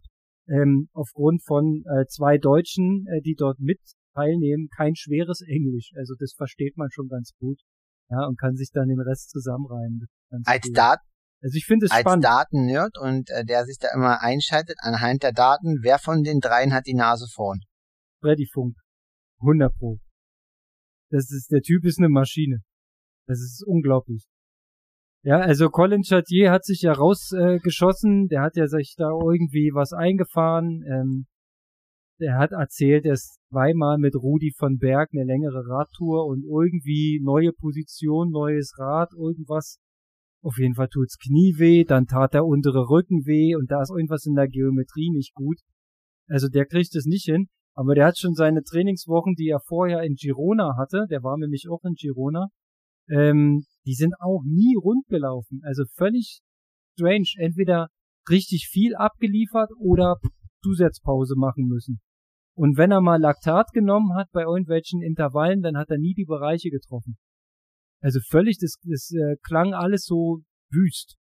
ähm, aufgrund von äh, zwei Deutschen, äh, die dort mit teilnehmen, kein schweres Englisch. Also das versteht man schon ganz gut. Ja, und kann sich dann den Rest zusammenreihen. Als Dat also ich finde es als spannend. Daten-Nerd und äh, der sich da immer einschaltet anhand der Daten, wer von den dreien hat die Nase vorn? Freddy Funk. 100 Pro. Das ist, der Typ ist eine Maschine. Das ist unglaublich. Ja, also Colin Chatier hat sich ja rausgeschossen, äh, der hat ja sich da irgendwie was eingefahren. Ähm, der hat erzählt, er ist zweimal mit Rudi von Berg eine längere Radtour und irgendwie neue Position, neues Rad, irgendwas. Auf jeden Fall tut's Knie weh, dann tat der untere Rücken weh und da ist irgendwas in der Geometrie nicht gut. Also der kriegt es nicht hin, aber der hat schon seine Trainingswochen, die er vorher in Girona hatte, der war nämlich auch in Girona, ähm, die sind auch nie rund gelaufen. Also völlig strange. Entweder richtig viel abgeliefert oder Zusatzpause machen müssen. Und wenn er mal Laktat genommen hat bei irgendwelchen Intervallen, dann hat er nie die Bereiche getroffen. Also völlig, das, das äh, klang alles so wüst.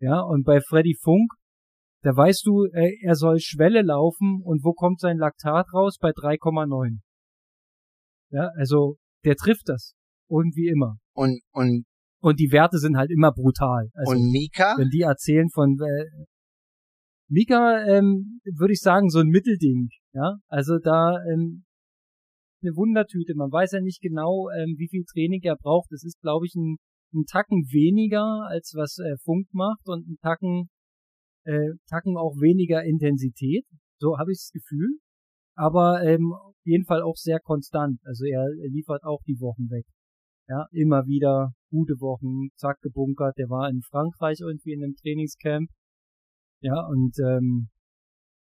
Ja, und bei Freddy Funk, da weißt du, äh, er soll Schwelle laufen und wo kommt sein Laktat raus? Bei 3,9. Ja, also der trifft das. Irgendwie immer. Und, und, und die Werte sind halt immer brutal. Also, und Mika? Wenn die erzählen von, äh, Mika, ähm, würde ich sagen, so ein Mittelding. Ja, also da ähm, eine Wundertüte. Man weiß ja nicht genau, ähm, wie viel Training er braucht. Es ist, glaube ich, ein, ein Tacken weniger, als was äh, Funk macht und ein Tacken, äh, Tacken auch weniger Intensität. So habe ich das Gefühl. Aber ähm, auf jeden Fall auch sehr konstant. Also er liefert auch die Wochen weg. Ja, immer wieder gute Wochen, zack, gebunkert. Der war in Frankreich irgendwie in einem Trainingscamp. Ja, und ähm,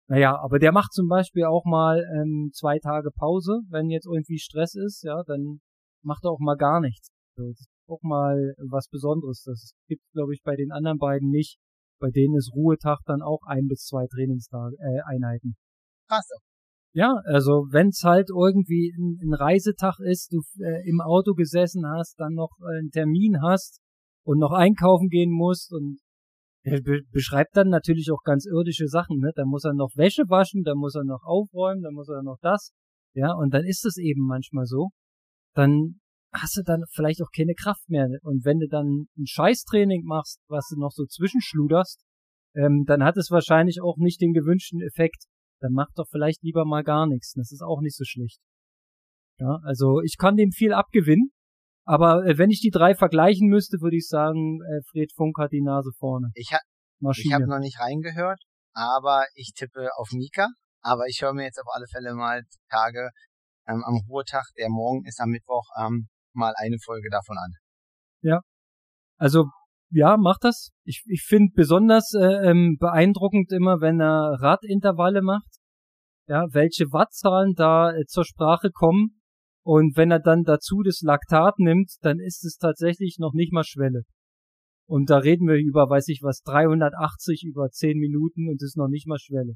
naja, aber der macht zum Beispiel auch mal ähm, zwei Tage Pause, wenn jetzt irgendwie Stress ist, ja, dann macht er auch mal gar nichts. So, das ist auch mal was Besonderes. Das gibt glaube ich, bei den anderen beiden nicht. Bei denen ist Ruhetag dann auch ein bis zwei Trainingstage, äh, Einheiten. Krass. Ja, also wenn's halt irgendwie ein, ein Reisetag ist, du äh, im Auto gesessen hast, dann noch äh, einen Termin hast und noch einkaufen gehen musst und er be beschreibt dann natürlich auch ganz irdische Sachen, ne? Da muss er noch Wäsche waschen, da muss er noch aufräumen, da muss er noch das. Ja, und dann ist es eben manchmal so. Dann hast du dann vielleicht auch keine Kraft mehr. Und wenn du dann ein Scheißtraining machst, was du noch so zwischenschluderst, ähm, dann hat es wahrscheinlich auch nicht den gewünschten Effekt. Dann mach doch vielleicht lieber mal gar nichts. Das ist auch nicht so schlecht. Ja, also ich kann dem viel abgewinnen. Aber äh, wenn ich die drei vergleichen müsste, würde ich sagen, äh, Fred Funk hat die Nase vorne. Ich, ha ich habe noch nicht reingehört, aber ich tippe auf Mika. Aber ich höre mir jetzt auf alle Fälle mal Tage ähm, am Ruhetag, der morgen ist am Mittwoch, ähm, mal eine Folge davon an. Ja. Also ja, mach das. Ich, ich finde besonders äh, ähm, beeindruckend immer, wenn er Radintervalle macht. Ja, welche Wattzahlen da äh, zur Sprache kommen und wenn er dann dazu das Laktat nimmt, dann ist es tatsächlich noch nicht mal Schwelle. Und da reden wir über, weiß ich was, 380 über 10 Minuten und ist noch nicht mal Schwelle.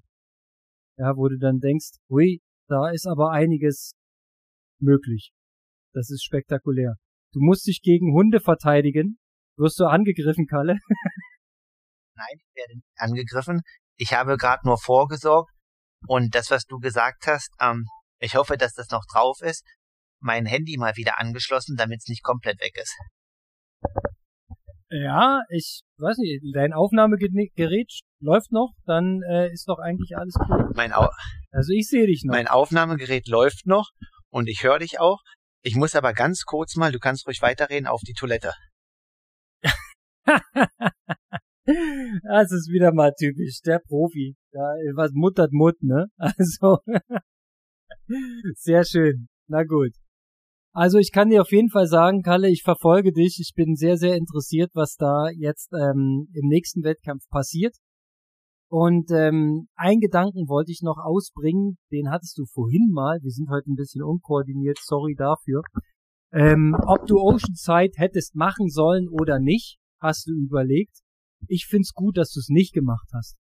Ja, wo du dann denkst, hui, da ist aber einiges möglich. Das ist spektakulär. Du musst dich gegen Hunde verteidigen. Wirst du angegriffen, Kalle? Nein, ich werde nicht angegriffen. Ich habe gerade nur vorgesorgt und das, was du gesagt hast, ähm, ich hoffe, dass das noch drauf ist mein Handy mal wieder angeschlossen, damit es nicht komplett weg ist. Ja, ich weiß nicht, dein Aufnahmegerät läuft noch, dann äh, ist doch eigentlich alles gut. Mein Au also ich sehe dich noch. Mein Aufnahmegerät läuft noch und ich höre dich auch. Ich muss aber ganz kurz mal, du kannst ruhig weiterreden, auf die Toilette. das ist wieder mal typisch, der Profi. Da, was muttert Mut, ne? Also, sehr schön. Na gut. Also ich kann dir auf jeden Fall sagen, Kalle, ich verfolge dich. Ich bin sehr, sehr interessiert, was da jetzt ähm, im nächsten Wettkampf passiert. Und ähm, einen Gedanken wollte ich noch ausbringen, den hattest du vorhin mal. Wir sind heute ein bisschen unkoordiniert, sorry dafür. Ähm, ob du Oceanside hättest machen sollen oder nicht, hast du überlegt. Ich find's gut, dass du es nicht gemacht hast,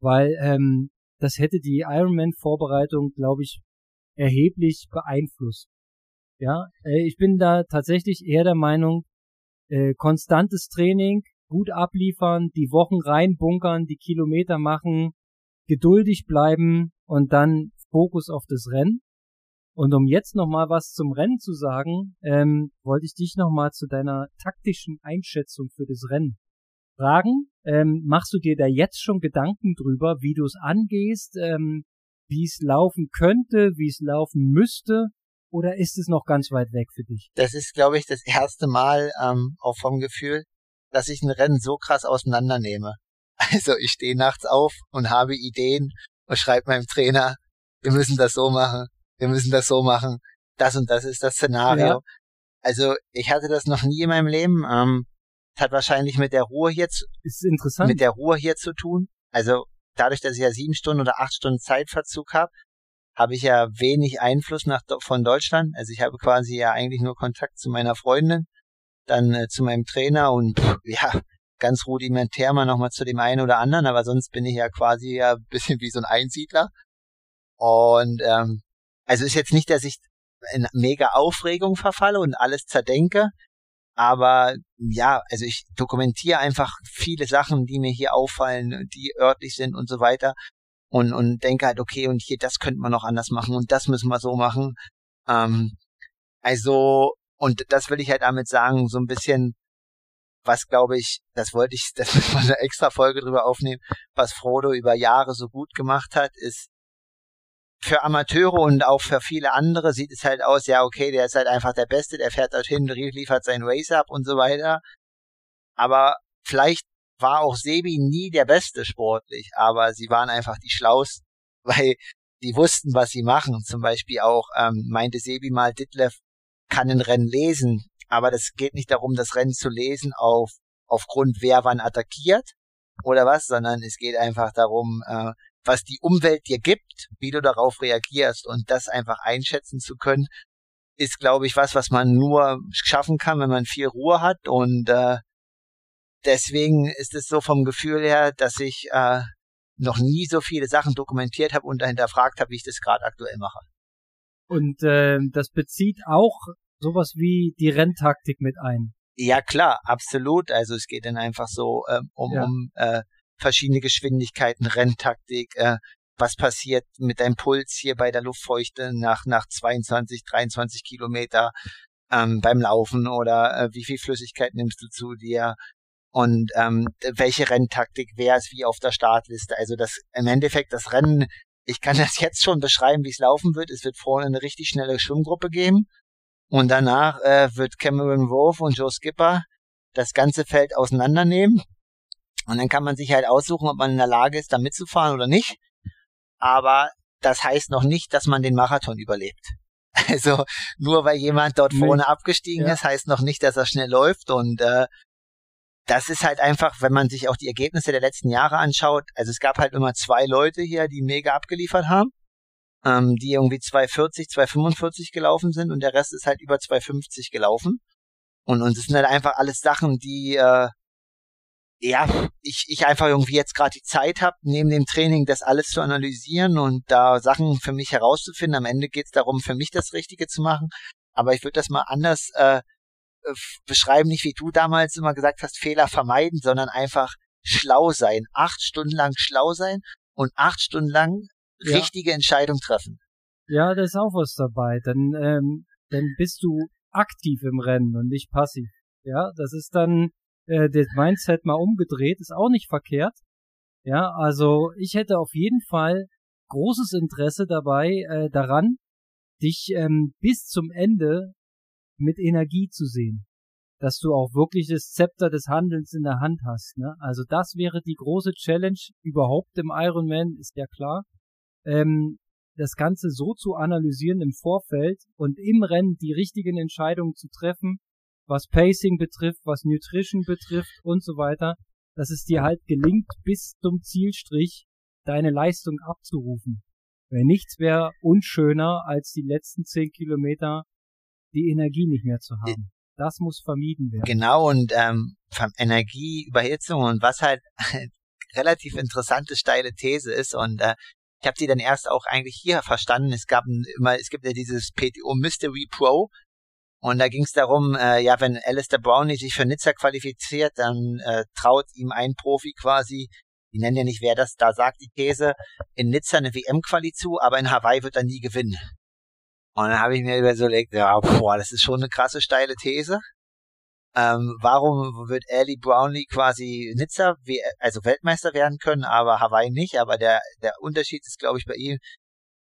weil ähm, das hätte die Ironman-Vorbereitung, glaube ich, erheblich beeinflusst. Ja, äh, ich bin da tatsächlich eher der Meinung, äh, konstantes Training, gut abliefern, die Wochen reinbunkern, die Kilometer machen, geduldig bleiben und dann Fokus auf das Rennen. Und um jetzt nochmal was zum Rennen zu sagen, ähm, wollte ich dich nochmal zu deiner taktischen Einschätzung für das Rennen fragen. Ähm, machst du dir da jetzt schon Gedanken drüber, wie du es angehst, ähm, wie es laufen könnte, wie es laufen müsste? Oder ist es noch ganz weit weg für dich? Das ist, glaube ich, das erste Mal ähm, auch vom Gefühl, dass ich ein Rennen so krass auseinandernehme. Also ich stehe nachts auf und habe Ideen und schreibe meinem Trainer, wir müssen das so machen, wir müssen das so machen, das und das ist das Szenario. Ja. Also ich hatte das noch nie in meinem Leben. Ähm, hat wahrscheinlich mit der Ruhe hier zu, ist interessant. mit der Ruhe hier zu tun. Also dadurch, dass ich ja sieben Stunden oder acht Stunden Zeitverzug habe, habe ich ja wenig Einfluss nach, von Deutschland. Also ich habe quasi ja eigentlich nur Kontakt zu meiner Freundin, dann äh, zu meinem Trainer und ja, ganz rudimentär mal nochmal zu dem einen oder anderen, aber sonst bin ich ja quasi ja ein bisschen wie so ein Einsiedler. Und ähm, also ist jetzt nicht, dass ich in mega Aufregung verfalle und alles zerdenke, aber ja, also ich dokumentiere einfach viele Sachen, die mir hier auffallen, die örtlich sind und so weiter. Und, und denke halt, okay, und hier, das könnte man noch anders machen und das müssen wir so machen. Ähm, also, und das will ich halt damit sagen, so ein bisschen, was glaube ich, das wollte ich, das müssen wir eine extra Folge drüber aufnehmen, was Frodo über Jahre so gut gemacht hat, ist für Amateure und auch für viele andere sieht es halt aus, ja, okay, der ist halt einfach der Beste, der fährt dorthin, liefert sein Race ab und so weiter. Aber vielleicht war auch Sebi nie der Beste sportlich, aber sie waren einfach die Schlausten, weil die wussten, was sie machen. Zum Beispiel auch ähm, meinte Sebi mal, Ditlev kann ein Rennen lesen, aber das geht nicht darum, das Rennen zu lesen auf aufgrund wer wann attackiert oder was, sondern es geht einfach darum, äh, was die Umwelt dir gibt, wie du darauf reagierst und das einfach einschätzen zu können, ist, glaube ich, was, was man nur schaffen kann, wenn man viel Ruhe hat und äh, deswegen ist es so vom Gefühl her, dass ich äh, noch nie so viele Sachen dokumentiert habe und hinterfragt habe, wie ich das gerade aktuell mache. Und äh, das bezieht auch sowas wie die Renntaktik mit ein. Ja klar, absolut. Also es geht dann einfach so ähm, um, ja. um äh, verschiedene Geschwindigkeiten, Renntaktik, äh, was passiert mit deinem Puls hier bei der Luftfeuchte nach, nach 22, 23 Kilometer ähm, beim Laufen oder äh, wie viel Flüssigkeit nimmst du zu dir und ähm, welche Renntaktik wäre es wie auf der Startliste. Also das im Endeffekt das Rennen, ich kann das jetzt schon beschreiben, wie es laufen wird. Es wird vorne eine richtig schnelle Schwimmgruppe geben und danach äh, wird Cameron Wolf und Joe Skipper das ganze Feld auseinandernehmen und dann kann man sich halt aussuchen, ob man in der Lage ist, da mitzufahren oder nicht. Aber das heißt noch nicht, dass man den Marathon überlebt. Also nur weil jemand dort vorne abgestiegen ja. ist, heißt noch nicht, dass er schnell läuft. Und äh, das ist halt einfach, wenn man sich auch die Ergebnisse der letzten Jahre anschaut. Also es gab halt immer zwei Leute hier, die mega abgeliefert haben, ähm, die irgendwie 240, 245 gelaufen sind und der Rest ist halt über 250 gelaufen. Und, es sind halt einfach alles Sachen, die äh, ja, ich, ich einfach irgendwie jetzt gerade die Zeit habe, neben dem Training das alles zu analysieren und da Sachen für mich herauszufinden. Am Ende geht es darum, für mich das Richtige zu machen. Aber ich würde das mal anders äh, beschreiben, nicht wie du damals immer gesagt hast, Fehler vermeiden, sondern einfach schlau sein. Acht Stunden lang schlau sein und acht Stunden lang ja. richtige Entscheidung treffen. Ja, da ist auch was dabei. Dann, ähm, dann bist du aktiv im Rennen und nicht passiv. Ja, das ist dann äh, das Mindset mal umgedreht, ist auch nicht verkehrt. Ja, also ich hätte auf jeden Fall großes Interesse dabei äh, daran, dich ähm, bis zum Ende mit Energie zu sehen. Dass du auch wirklich das Zepter des Handelns in der Hand hast. Ne? Also das wäre die große Challenge überhaupt im Ironman, ist ja klar. Ähm, das Ganze so zu analysieren im Vorfeld und im Rennen die richtigen Entscheidungen zu treffen, was Pacing betrifft, was Nutrition betrifft und so weiter, dass es dir halt gelingt, bis zum Zielstrich deine Leistung abzurufen. Weil nichts wäre unschöner, als die letzten zehn Kilometer die Energie nicht mehr zu haben. Das muss vermieden werden. Genau, und ähm, Energieüberhitzung und was halt relativ interessante, steile These ist und äh, ich habe die dann erst auch eigentlich hier verstanden. Es gab immer, es gibt ja dieses PTO Mystery Pro und da ging es darum, äh, ja, wenn Alistair Brownlee sich für Nizza qualifiziert, dann äh, traut ihm ein Profi quasi, die nennen ja nicht, wer das da sagt, die These, in Nizza eine WM-Quali zu, aber in Hawaii wird er nie gewinnen. Und dann habe ich mir überlegt, ja, boah, das ist schon eine krasse steile These. Ähm, warum wird Ali Brownlee quasi Nizza, also Weltmeister werden können, aber Hawaii nicht? Aber der, der Unterschied ist, glaube ich, bei ihm,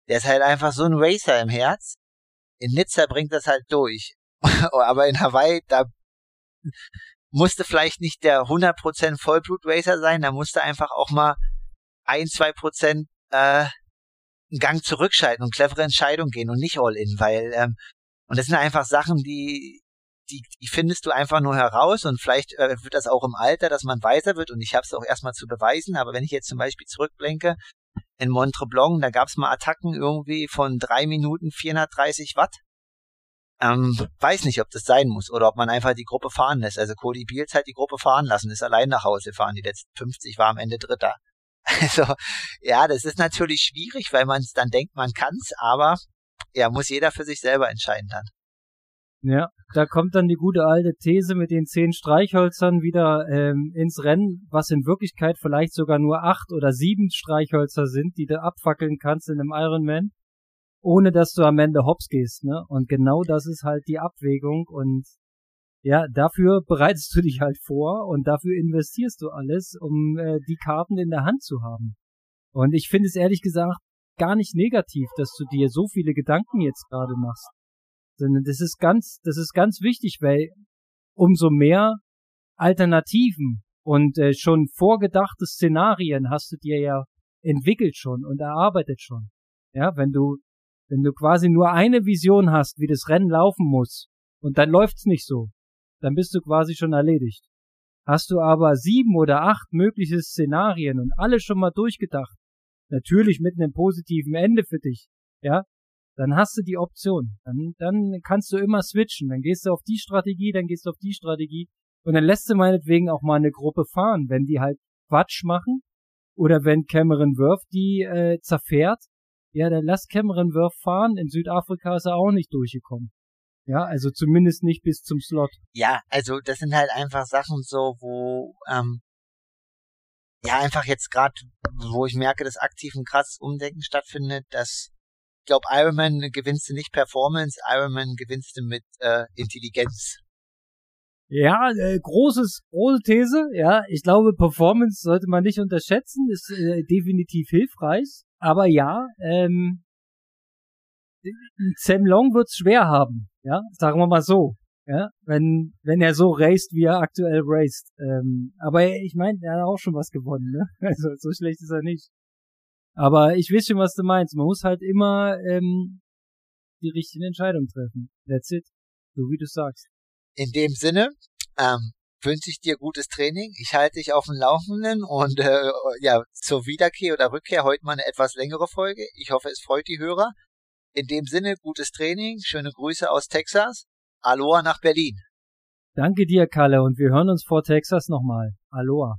der ist halt einfach so ein Racer im Herz. In Nizza bringt das halt durch. aber in Hawaii, da musste vielleicht nicht der 100% Vollblut-Racer sein, da musste einfach auch mal ein, zwei Prozent äh, einen Gang zurückschalten und clevere Entscheidungen gehen und nicht all in, weil ähm, und das sind einfach Sachen, die die, die findest du einfach nur heraus und vielleicht äh, wird das auch im Alter, dass man weiser wird und ich habe es auch erstmal zu beweisen, aber wenn ich jetzt zum Beispiel zurückblenke, in Montreblanc, da gab es mal Attacken irgendwie von drei Minuten 430 Watt. Ähm, weiß nicht, ob das sein muss oder ob man einfach die Gruppe fahren lässt. Also Cody Beals hat die Gruppe fahren lassen, ist allein nach Hause fahren. Die letzten 50 war am Ende Dritter. Also ja, das ist natürlich schwierig, weil man es dann denkt, man kann's, aber ja, muss jeder für sich selber entscheiden dann. Ja, da kommt dann die gute alte These mit den zehn Streichhölzern wieder ähm, ins Rennen, was in Wirklichkeit vielleicht sogar nur acht oder sieben Streichhölzer sind, die du abfackeln kannst in einem Ironman, ohne dass du am Ende hops gehst, ne? Und genau das ist halt die Abwägung und ja, dafür bereitest du dich halt vor und dafür investierst du alles, um äh, die Karten in der Hand zu haben. Und ich finde es ehrlich gesagt gar nicht negativ, dass du dir so viele Gedanken jetzt gerade machst. Sondern das ist ganz, das ist ganz wichtig, weil umso mehr Alternativen und äh, schon vorgedachte Szenarien hast du dir ja entwickelt schon und erarbeitet schon. Ja, wenn du, wenn du quasi nur eine Vision hast, wie das Rennen laufen muss, und dann läuft's nicht so, dann bist du quasi schon erledigt. Hast du aber sieben oder acht mögliche Szenarien und alle schon mal durchgedacht, natürlich mit einem positiven Ende für dich, ja, dann hast du die Option. Dann, dann kannst du immer switchen. Dann gehst du auf die Strategie, dann gehst du auf die Strategie. Und dann lässt du meinetwegen auch mal eine Gruppe fahren, wenn die halt Quatsch machen. Oder wenn Cameron Worth die äh, zerfährt. Ja, dann lass Cameron Worth fahren. In Südafrika ist er auch nicht durchgekommen. Ja, also zumindest nicht bis zum Slot. Ja, also das sind halt einfach Sachen so, wo ähm, ja einfach jetzt gerade, wo ich merke, dass aktiv ein krasses Umdenken stattfindet, dass glaube, Ironman gewinnst du nicht Performance, Ironman gewinnst du mit äh, Intelligenz. Ja, äh, großes, große These. Ja, ich glaube, Performance sollte man nicht unterschätzen, ist äh, definitiv hilfreich. Aber ja, ähm, Sam Long wird's schwer haben. Ja, sagen wir mal so. Ja, wenn wenn er so raced, wie er aktuell raced. Ähm, aber ich meine, er hat auch schon was gewonnen. Ne? Also so schlecht ist er nicht. Aber ich weiß schon, was du meinst. Man muss halt immer ähm, die richtigen Entscheidungen treffen. That's it. So wie du sagst. In dem Sinne ähm, wünsche ich dir gutes Training. Ich halte dich auf dem Laufenden und äh, ja, zur Wiederkehr oder Rückkehr heute mal eine etwas längere Folge. Ich hoffe, es freut die Hörer. In dem Sinne, gutes Training, schöne Grüße aus Texas. Aloha nach Berlin. Danke dir, Kalle, und wir hören uns vor Texas nochmal. Aloha.